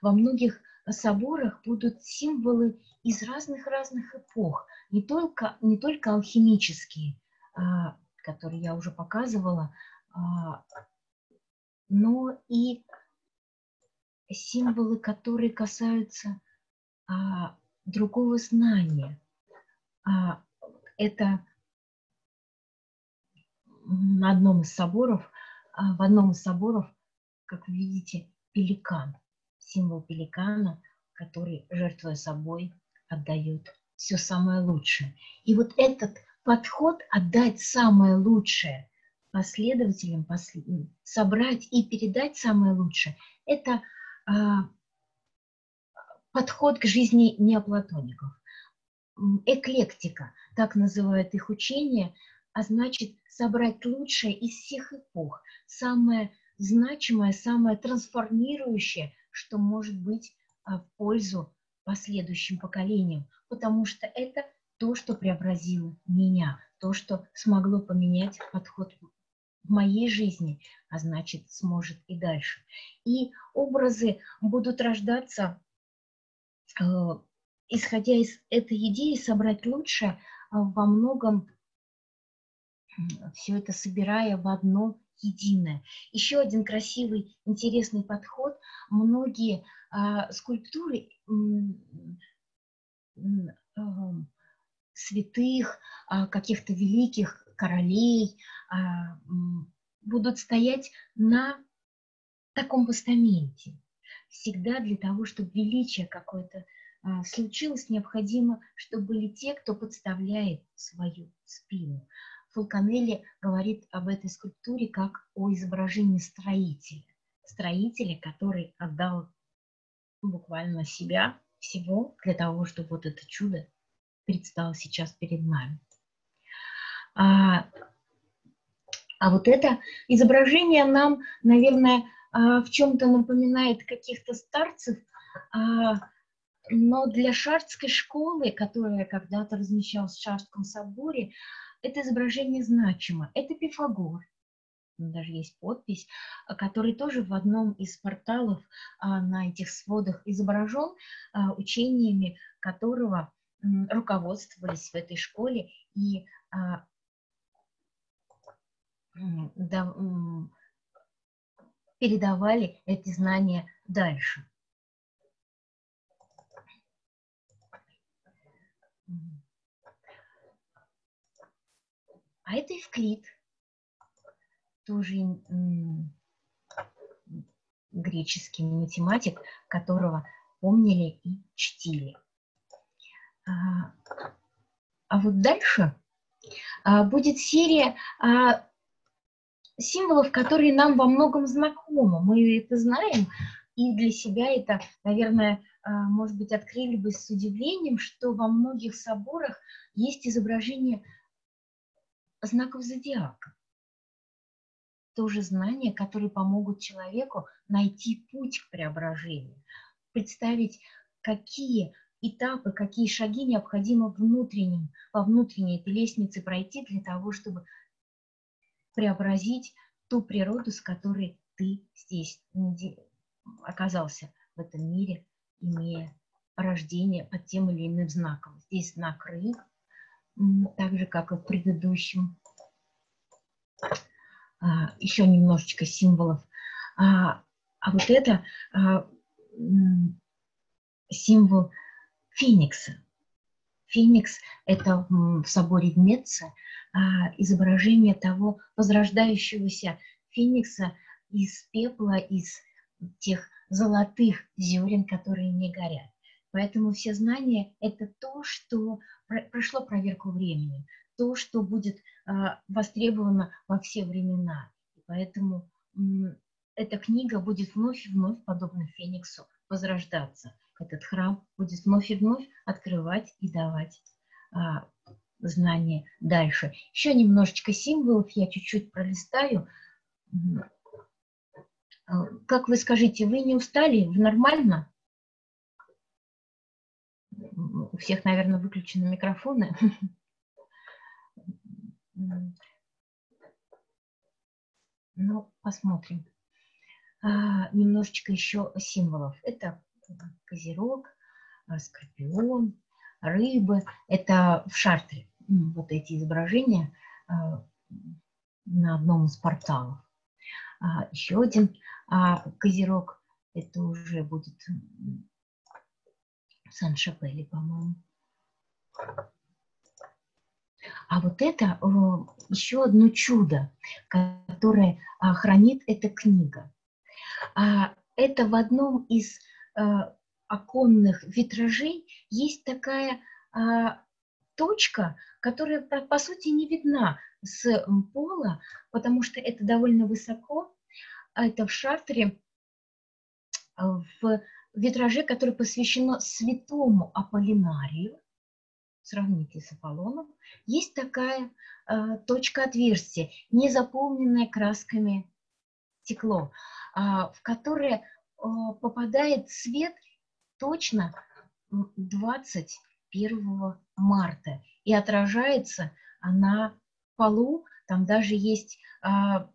Во многих соборах будут символы из разных-разных эпох, не только, не только алхимические, а, которые я уже показывала, а, но и символы, которые касаются а, другого знания. Это на одном из соборов, в одном из соборов, как вы видите, пеликан, символ пеликана, который, жертвуя собой, отдает все самое лучшее. И вот этот подход отдать самое лучшее последователям, собрать и передать самое лучшее, это а, подход к жизни неоплатоников. Эклектика, так называют их учение, а значит собрать лучшее из всех эпох, самое значимое, самое трансформирующее, что может быть а, в пользу последующим поколениям, потому что это то, что преобразило меня, то, что смогло поменять подход в моей жизни, а значит, сможет и дальше. И образы будут рождаться, э, исходя из этой идеи, собрать лучше а, во многом все это собирая в одно единое. Еще один красивый, интересный подход. Многие а, скульптуры а, святых, а, каких-то великих королей а, будут стоять на таком постаменте. Всегда для того, чтобы величие какое-то случилось, необходимо, чтобы были те, кто подставляет свою спину. Фулканелли говорит об этой скульптуре как о изображении строителя. Строителя, который отдал буквально себя всего для того, чтобы вот это чудо предстало сейчас перед нами. А, а вот это изображение нам, наверное, а, в чем-то напоминает каких-то старцев, а, но для шардской школы, которая когда-то размещалась в Шардском соборе, это изображение значимо. Это Пифагор, даже есть подпись, который тоже в одном из порталов а, на этих сводах изображен, а, учениями которого руководствовались в этой школе и а, передавали эти знания дальше. А это Евклид. тоже греческий математик, которого помнили и чтили. А, а вот дальше а, будет серия а, символов, которые нам во многом знакомы. Мы это знаем, и для себя это, наверное, может быть, открыли бы с удивлением, что во многих соборах есть изображение знаков зодиака. Тоже знания, которые помогут человеку найти путь к преображению, представить, какие этапы, какие шаги необходимо внутренним, по внутренней этой лестнице пройти для того, чтобы преобразить ту природу, с которой ты здесь оказался в этом мире, имея рождение под тем или иным знаком. Здесь знак рыб, так же, как и в предыдущем. А, еще немножечко символов. А, а вот это а, символ феникса. Феникс – это в соборе в Меце изображение того возрождающегося феникса из пепла, из тех золотых зерен, которые не горят. Поэтому все знания – это то, что прошло проверку временем, то, что будет востребовано во все времена. И поэтому эта книга будет вновь и вновь, подобно Фениксу, возрождаться. Этот храм будет вновь и вновь открывать и давать а, знания дальше. Еще немножечко символов я чуть-чуть пролистаю. А, как вы скажите, вы не устали? Вы нормально? У всех, наверное, выключены микрофоны. Ну, посмотрим. А, немножечко еще символов. Это козерог, а, скорпион, рыбы. Это в шартре вот эти изображения а, на одном из порталов. А, еще один а, козерог. Это уже будет Сан-Шапеле, по-моему. А вот это еще одно чудо, которое хранит эта книга. А, это в одном из а, оконных витражей есть такая а, точка, которая, по сути, не видна с пола, потому что это довольно высоко. Это в шартере, в витраже, который посвящено святому Аполлинарию, сравните с Аполлоном, есть такая э, точка отверстия, не заполненная красками стекло. А, в которое а, попадает свет точно 21 марта. И отражается на полу, там даже есть а,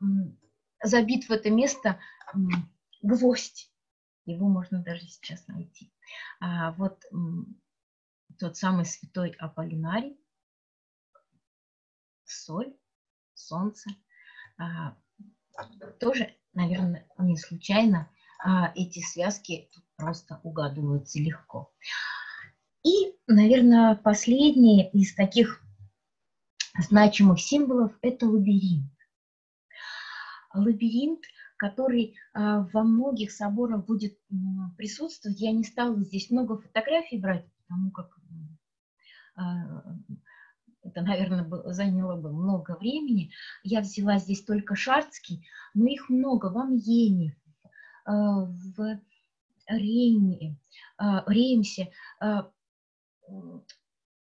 забит в это место гвоздь. Его можно даже сейчас найти. Вот тот самый святой Аполлинарий, соль, солнце, тоже наверное, не случайно а эти связки просто угадываются легко. И, наверное, последний из таких значимых символов – это лабиринт. Лабиринт, который а, во многих соборах будет присутствовать. Я не стала здесь много фотографий брать, потому как а, это, наверное, заняло бы много времени. Я взяла здесь только шарцкий, но их много в Амьене, э, в Рейне, Реймсе,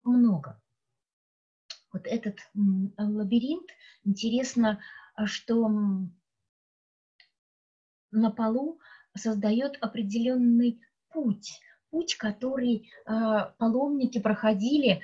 много. Вот этот лабиринт, интересно, что на полу создает определенный путь, путь, который паломники проходили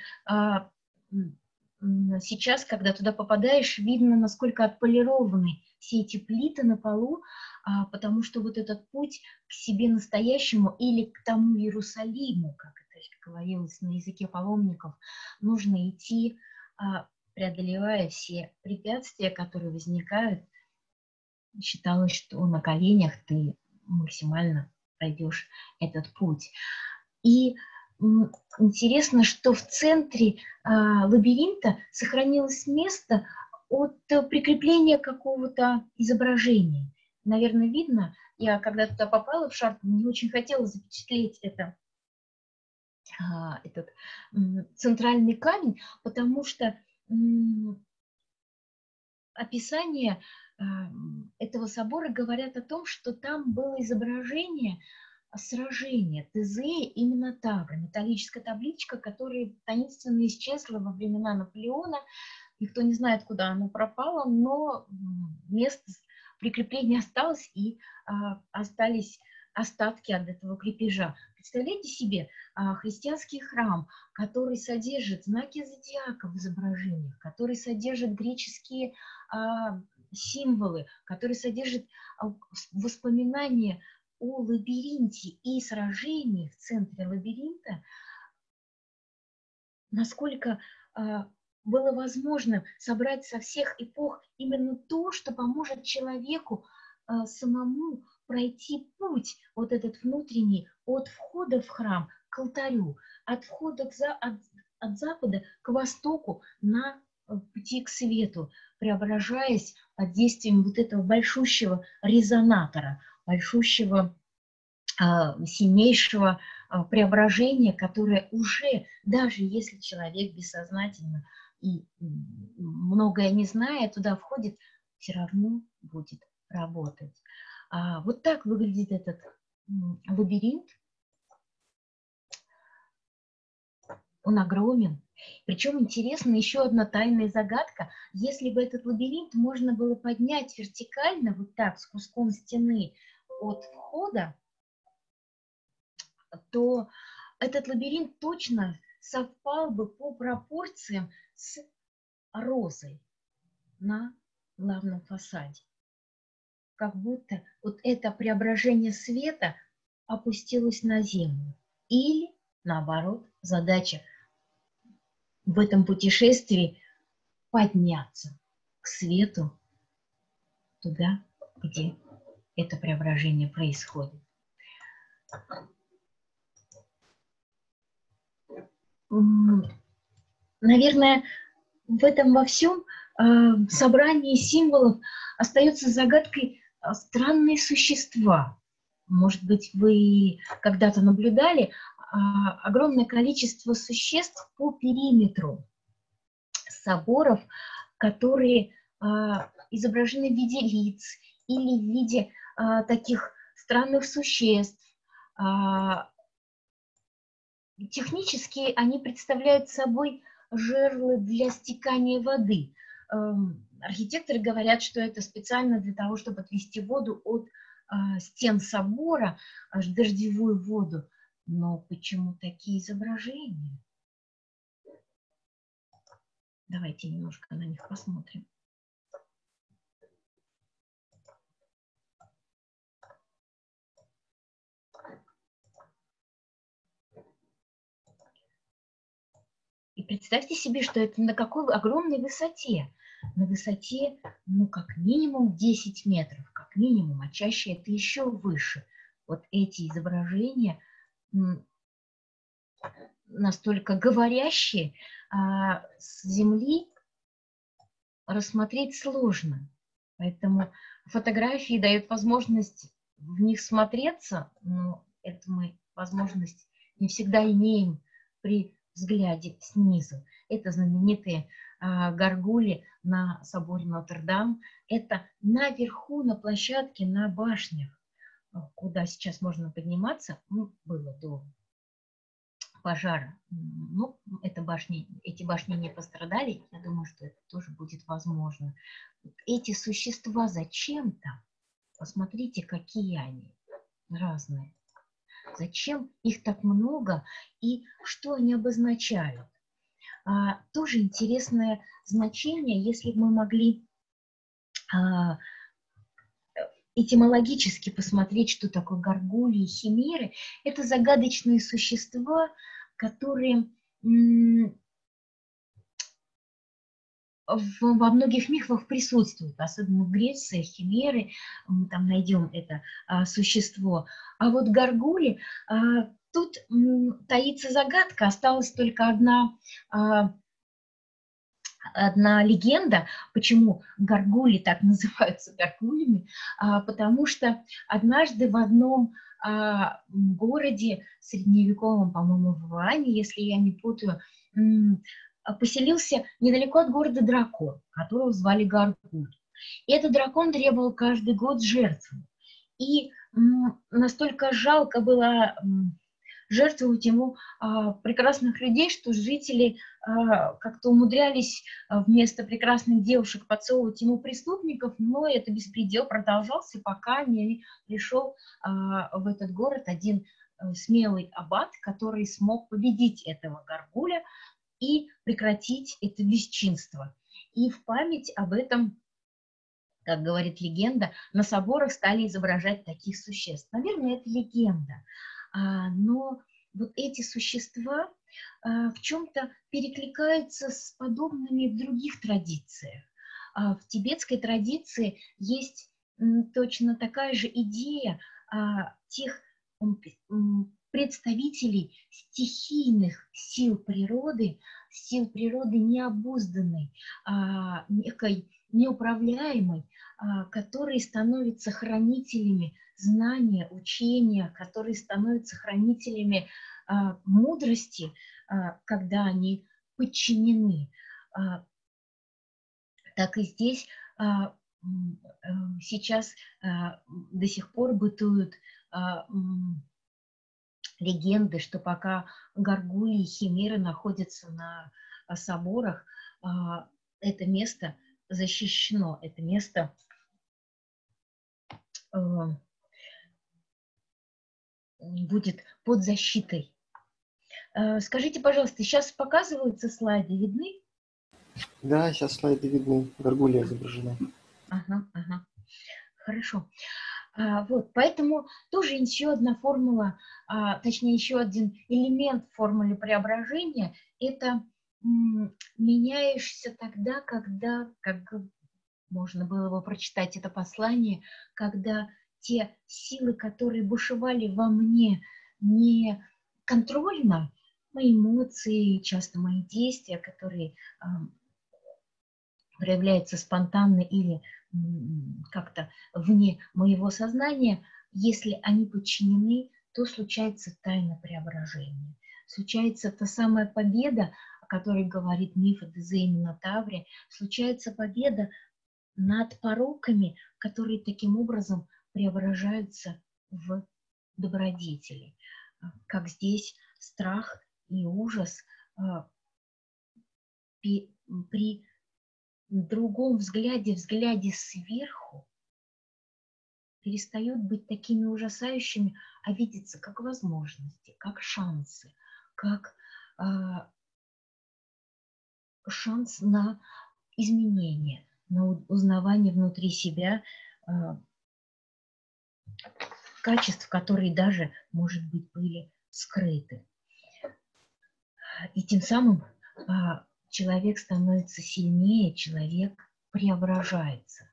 сейчас, когда туда попадаешь, видно, насколько отполированы все эти плиты на полу, а, потому что вот этот путь к себе настоящему или к тому Иерусалиму, как это говорилось на языке паломников, нужно идти, а, преодолевая все препятствия, которые возникают. Считалось, что на коленях ты максимально пройдешь этот путь. И интересно, что в центре а, лабиринта сохранилось место от прикрепления какого-то изображения. Наверное, видно, я когда туда попала в шарку, мне очень хотелось запечатлеть это, а, этот центральный камень, потому что описание этого собора говорят о том, что там было изображение сражения Тезея и Минотавра, металлическая табличка, которая таинственно исчезла во времена Наполеона. Никто не знает, куда она пропала, но место прикрепления осталось и а, остались остатки от этого крепежа. Представляете себе а, христианский храм, который содержит знаки зодиака в изображениях, который содержит греческие а, символы, который содержит а, воспоминания о лабиринте и сражении в центре лабиринта, насколько а, было возможно собрать со всех эпох именно то, что поможет человеку а, самому пройти путь, вот этот внутренний, от входа в храм к алтарю, от входа к за, от, от запада к востоку на э, пути к свету, преображаясь под действием вот этого большущего резонатора, большущего а, сильнейшего а, преображения, которое уже, даже если человек бессознательно и многое не зная, туда входит, все равно будет работать. А вот так выглядит этот лабиринт. Он огромен. Причем интересна еще одна тайная загадка. Если бы этот лабиринт можно было поднять вертикально, вот так, с куском стены от входа, то этот лабиринт точно совпал бы по пропорциям с розой на главном фасаде. Как будто вот это преображение света опустилось на землю. Или, наоборот, задача в этом путешествии подняться к свету туда, где это преображение происходит. Наверное, в этом во всем э, собрании символов остается загадкой э, странные существа. Может быть, вы когда-то наблюдали огромное количество существ по периметру соборов, которые а, изображены в виде лиц или в виде а, таких странных существ. Технически они представляют собой жерлы для стекания воды. Эм, архитекторы говорят, что это специально для того, чтобы отвести воду от стен собора, дождевую воду, но почему такие изображения? Давайте немножко на них посмотрим. И представьте себе, что это на какой огромной высоте. На высоте, ну, как минимум 10 метров, как минимум, а чаще это еще выше. Вот эти изображения – настолько говорящие, а с Земли рассмотреть сложно. Поэтому фотографии дают возможность в них смотреться, но эту мы возможность не всегда имеем при взгляде снизу. Это знаменитые а, горгули на соборе Нотр-Дам. Это наверху, на площадке, на башнях. Э, куда сейчас можно подниматься, ну, было до пожара. Ну, это башни, эти башни не пострадали, я думаю, что это тоже будет возможно. Эти существа зачем-то, посмотрите, какие они разные. Зачем их так много и что они обозначают? А, тоже интересное значение, если бы мы могли а, этимологически посмотреть, что такое горгульи, химеры, это загадочные существа, которые во многих мифах присутствуют, особенно в Греции, химеры, мы там найдем это а, существо. А вот горгули, а, тут м, таится загадка, осталась только одна а, одна легенда, почему горгули так называются горгулями, а, потому что однажды в одном а, городе средневековом, по-моему, в Ване, если я не путаю, поселился недалеко от города дракон, которого звали Гаргуль. И этот дракон требовал каждый год жертву. И настолько жалко было жертвовать ему а, прекрасных людей, что жители как-то умудрялись а, вместо прекрасных девушек подсовывать ему преступников, но это беспредел продолжался, пока не пришел а, в этот город один а, смелый аббат, который смог победить этого горгуля и прекратить это бесчинство. И в память об этом как говорит легенда, на соборах стали изображать таких существ. Наверное, это легенда. А, но вот эти существа а, в чем-то перекликаются с подобными в других традициях. А, в тибетской традиции есть точно такая же идея тех представителей стихийных сил природы, сил природы необузданной, некой неуправляемой, которые становятся хранителями знания, учения, которые становятся хранителями а, мудрости, а, когда они подчинены. А, так и здесь а, сейчас а, до сих пор бытуют а, легенды, что пока горгули и химеры находятся на соборах, а, это место защищено, это место а, будет под защитой. Э, скажите, пожалуйста, сейчас показываются слайды, видны? Да, сейчас слайды видны, горгулья изображена. Ага, ага. Хорошо. А, вот, поэтому тоже еще одна формула, а, точнее еще один элемент формулы преображения – это м, меняешься тогда, когда, как можно было бы прочитать это послание, когда те силы, которые бушевали во мне не контрольно, мои эмоции, часто мои действия, которые проявляются спонтанно или как-то вне моего сознания, если они подчинены, то случается тайна преображения. Случается та самая победа, о которой говорит миф о Деземе на Тавре, случается победа над пороками, которые таким образом преображаются в добродетели. Как здесь страх и ужас а, при другом взгляде, взгляде сверху, перестают быть такими ужасающими, а видятся как возможности, как шансы, как э, шанс на изменение, на узнавание внутри себя э, качеств, которые даже, может быть, были скрыты. И тем самым а, человек становится сильнее, человек преображается.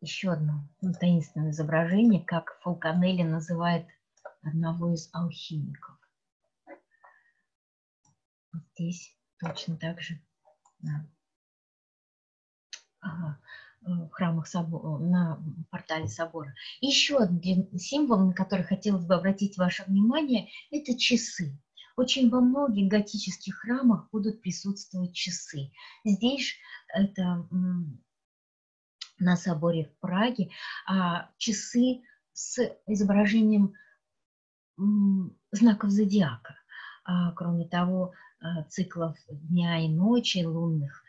Еще одно таинственное изображение, как Фалконелли называет одного из алхимиков. Здесь точно так же. Да. Ага. Э, в храмах собора, на портале собора. еще один символ, на который хотелось бы обратить ваше внимание, это часы. Очень во многих готических храмах будут присутствовать часы. Здесь это на соборе в Праге а часы с изображением знаков зодиака. А, кроме того, а, циклов дня и ночи, лунных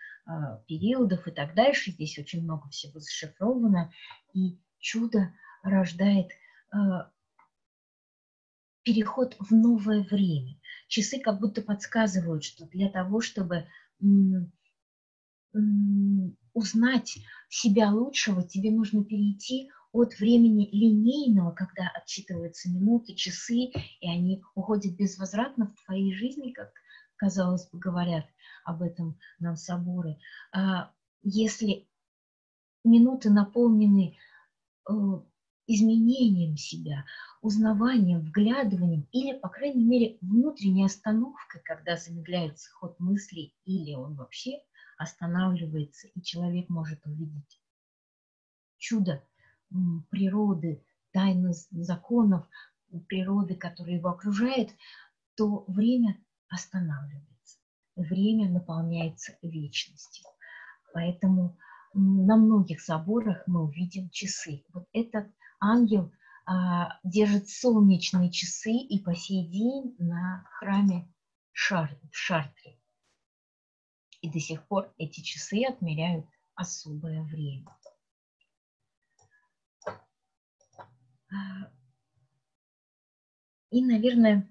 периодов и так дальше. Здесь очень много всего зашифровано. И чудо рождает а, переход в новое время. Часы как будто подсказывают, что для того, чтобы узнать себя лучшего, тебе нужно перейти от времени линейного, когда отчитываются минуты, часы, и они уходят безвозвратно в твоей жизни, как, казалось бы, говорят, об этом нам соборы. А, если минуты наполнены э, изменением себя, узнаванием, вглядыванием или, по крайней мере, внутренней остановкой, когда замедляется ход мыслей или он вообще останавливается, и человек может увидеть чудо природы, тайны законов природы, которые его окружает, то время останавливается, время наполняется вечностью. Поэтому на многих соборах мы увидим часы. Вот этот ангел а, держит солнечные часы и по сей день на храме Шар, в Шартре. И до сих пор эти часы отмеряют особое время. А, и, наверное,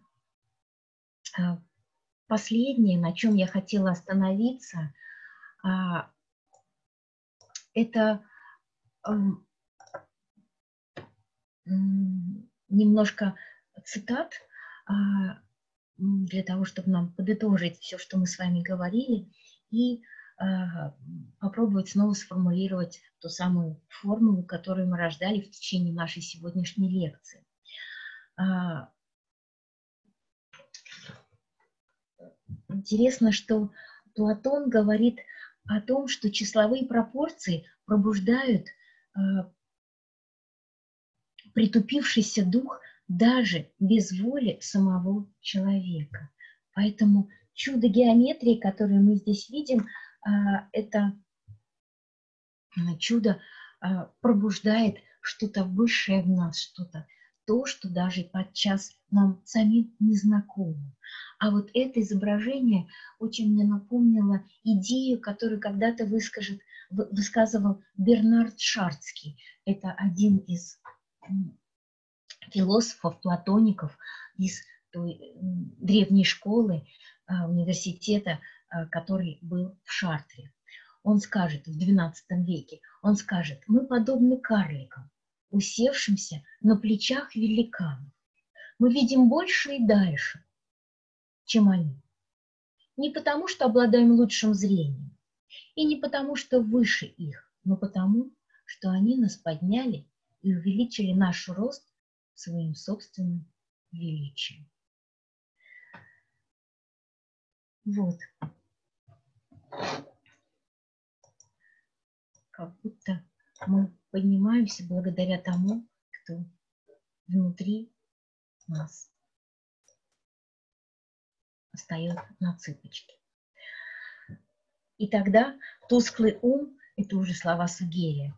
а, последнее, на чем я хотела остановиться, а, это немножко цитат для того, чтобы нам подытожить все, что мы с вами говорили, и попробовать снова сформулировать ту самую формулу, которую мы рождали в течение нашей сегодняшней лекции. Интересно, что Платон говорит о том, что числовые пропорции пробуждают э, притупившийся дух даже без воли самого человека. Поэтому чудо геометрии, которое мы здесь видим, э, это чудо э, пробуждает что-то высшее в нас, что-то то, что даже подчас нам самим не знакомо. А вот это изображение очень мне напомнило идею, которую когда-то выскажет, высказывал Бернард Шарцкий. Это один из философов, платоников из той древней школы а, университета, а, который был в Шартре. Он скажет в XII веке, он скажет, мы подобны карликам, усевшимся на плечах великанов. Мы видим больше и дальше, чем они. Не потому, что обладаем лучшим зрением, и не потому, что выше их, но потому, что они нас подняли и увеличили наш рост своим собственным величием. Вот. Как будто мы поднимаемся благодаря тому, кто внутри нас встает на цыпочки. И тогда тусклый ум, это уже слова Сугерия,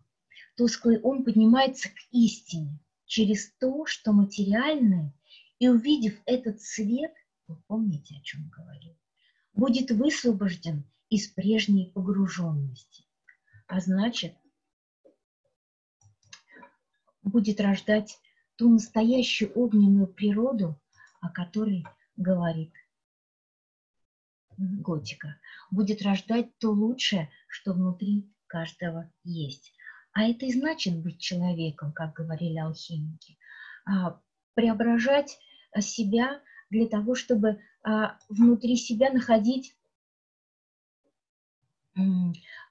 тусклый ум поднимается к истине через то, что материальное, и увидев этот свет, вы помните, о чем говорил, будет высвобожден из прежней погруженности, а значит, будет рождать ту настоящую огненную природу, о которой говорит готика. Будет рождать то лучшее, что внутри каждого есть. А это и значит быть человеком, как говорили алхимики. А, преображать себя для того, чтобы а, внутри себя находить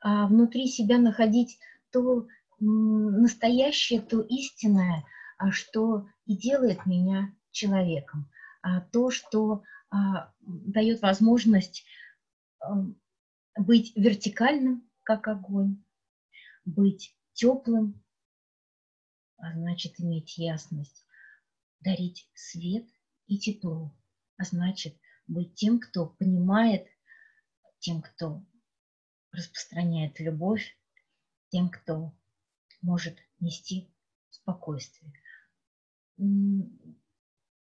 а, внутри себя находить то настоящее, то истинное, что и делает меня человеком, то, что дает возможность быть вертикальным, как огонь, быть теплым, а значит иметь ясность, дарить свет и тепло, а значит быть тем, кто понимает, тем, кто распространяет любовь, тем, кто может нести спокойствие.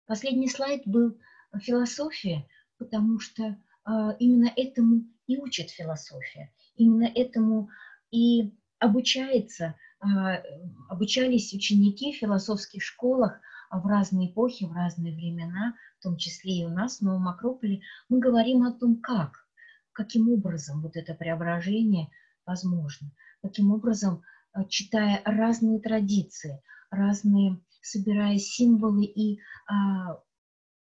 Последний слайд был философия, потому что а, именно этому и учит философия, именно этому и обучается, а, обучались ученики в философских школах в разные эпохи, в разные времена, в том числе и у нас в Новом Акрополе, мы говорим о том, как, каким образом вот это преображение возможно, каким образом читая разные традиции, разные, собирая символы и а,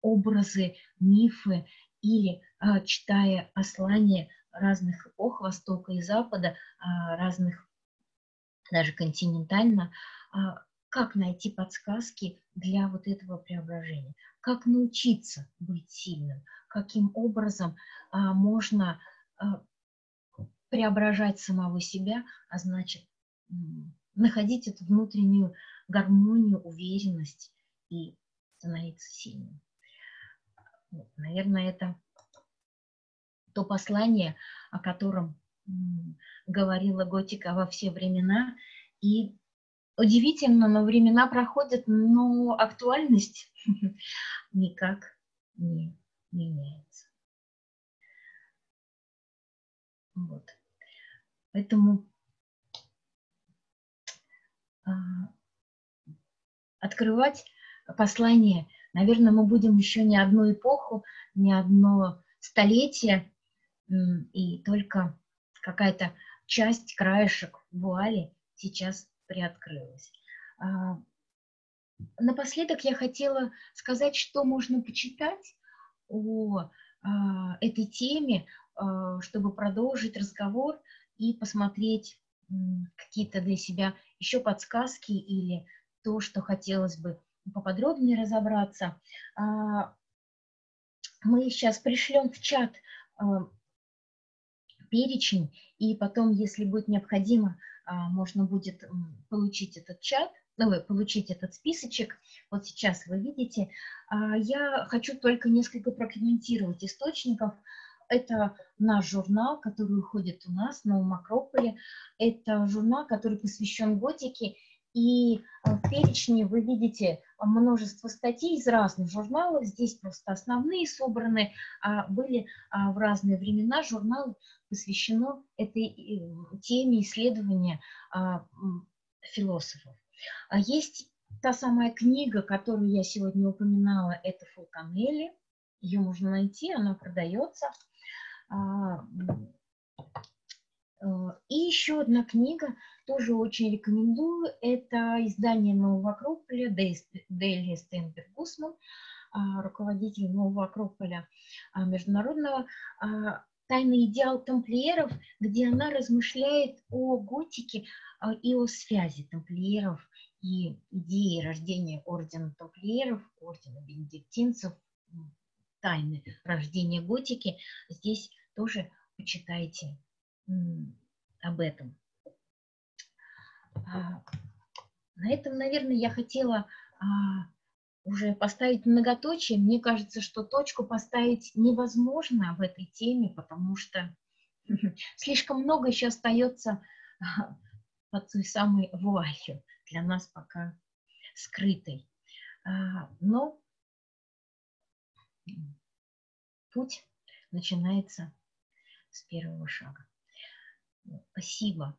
образы, мифы, или а, читая послания разных эпох Востока и Запада, а, разных даже континентально, а, как найти подсказки для вот этого преображения, как научиться быть сильным, каким образом можно преображать самого себя, а значит находить эту внутреннюю гармонию, уверенность и становиться сильным. Наверное, это то послание, о котором говорила Готика во все времена, и удивительно, но времена проходят, но актуальность никак не меняется. Вот. Поэтому а, открывать послание, наверное, мы будем еще не одну эпоху, не одно столетие, и только какая-то часть, краешек вуали сейчас приоткрылась. А, напоследок я хотела сказать, что можно почитать о а, этой теме, а, чтобы продолжить разговор и посмотреть какие-то для себя еще подсказки или то, что хотелось бы поподробнее разобраться. Мы сейчас пришлем в чат перечень, и потом, если будет необходимо, а, можно будет получить этот чат, ну, получить этот списочек. Вот сейчас вы видите. А, я хочу только несколько прокомментировать источников. Это наш журнал, который уходит у нас на Акрополе. Это журнал, который посвящен готике. И а, в перечне вы видите множество статей из разных журналов. Здесь просто основные собраны. Были в разные времена журналы посвящено этой э, теме исследования а, философов. А есть та самая книга, которую я сегодня упоминала, это Фулканелли. Ее можно найти, она продается. А, э, и еще одна книга, тоже очень рекомендую, это издание Нового Акрополя Дели Стенберг Гусман, руководитель Нового Акрополя международного «Тайный идеал тамплиеров», где она размышляет о готике а, и о связи тамплиеров и идеи рождения ордена тамплиеров, ордена бенедиктинцев, тайны рождения готики. Здесь тоже почитайте об этом. А, на этом, наверное, я хотела а, уже поставить многоточие, мне кажется, что точку поставить невозможно в этой теме, потому что слишком много еще остается под той самой вуалью, для нас пока скрытой. А, но путь начинается с первого шага. Спасибо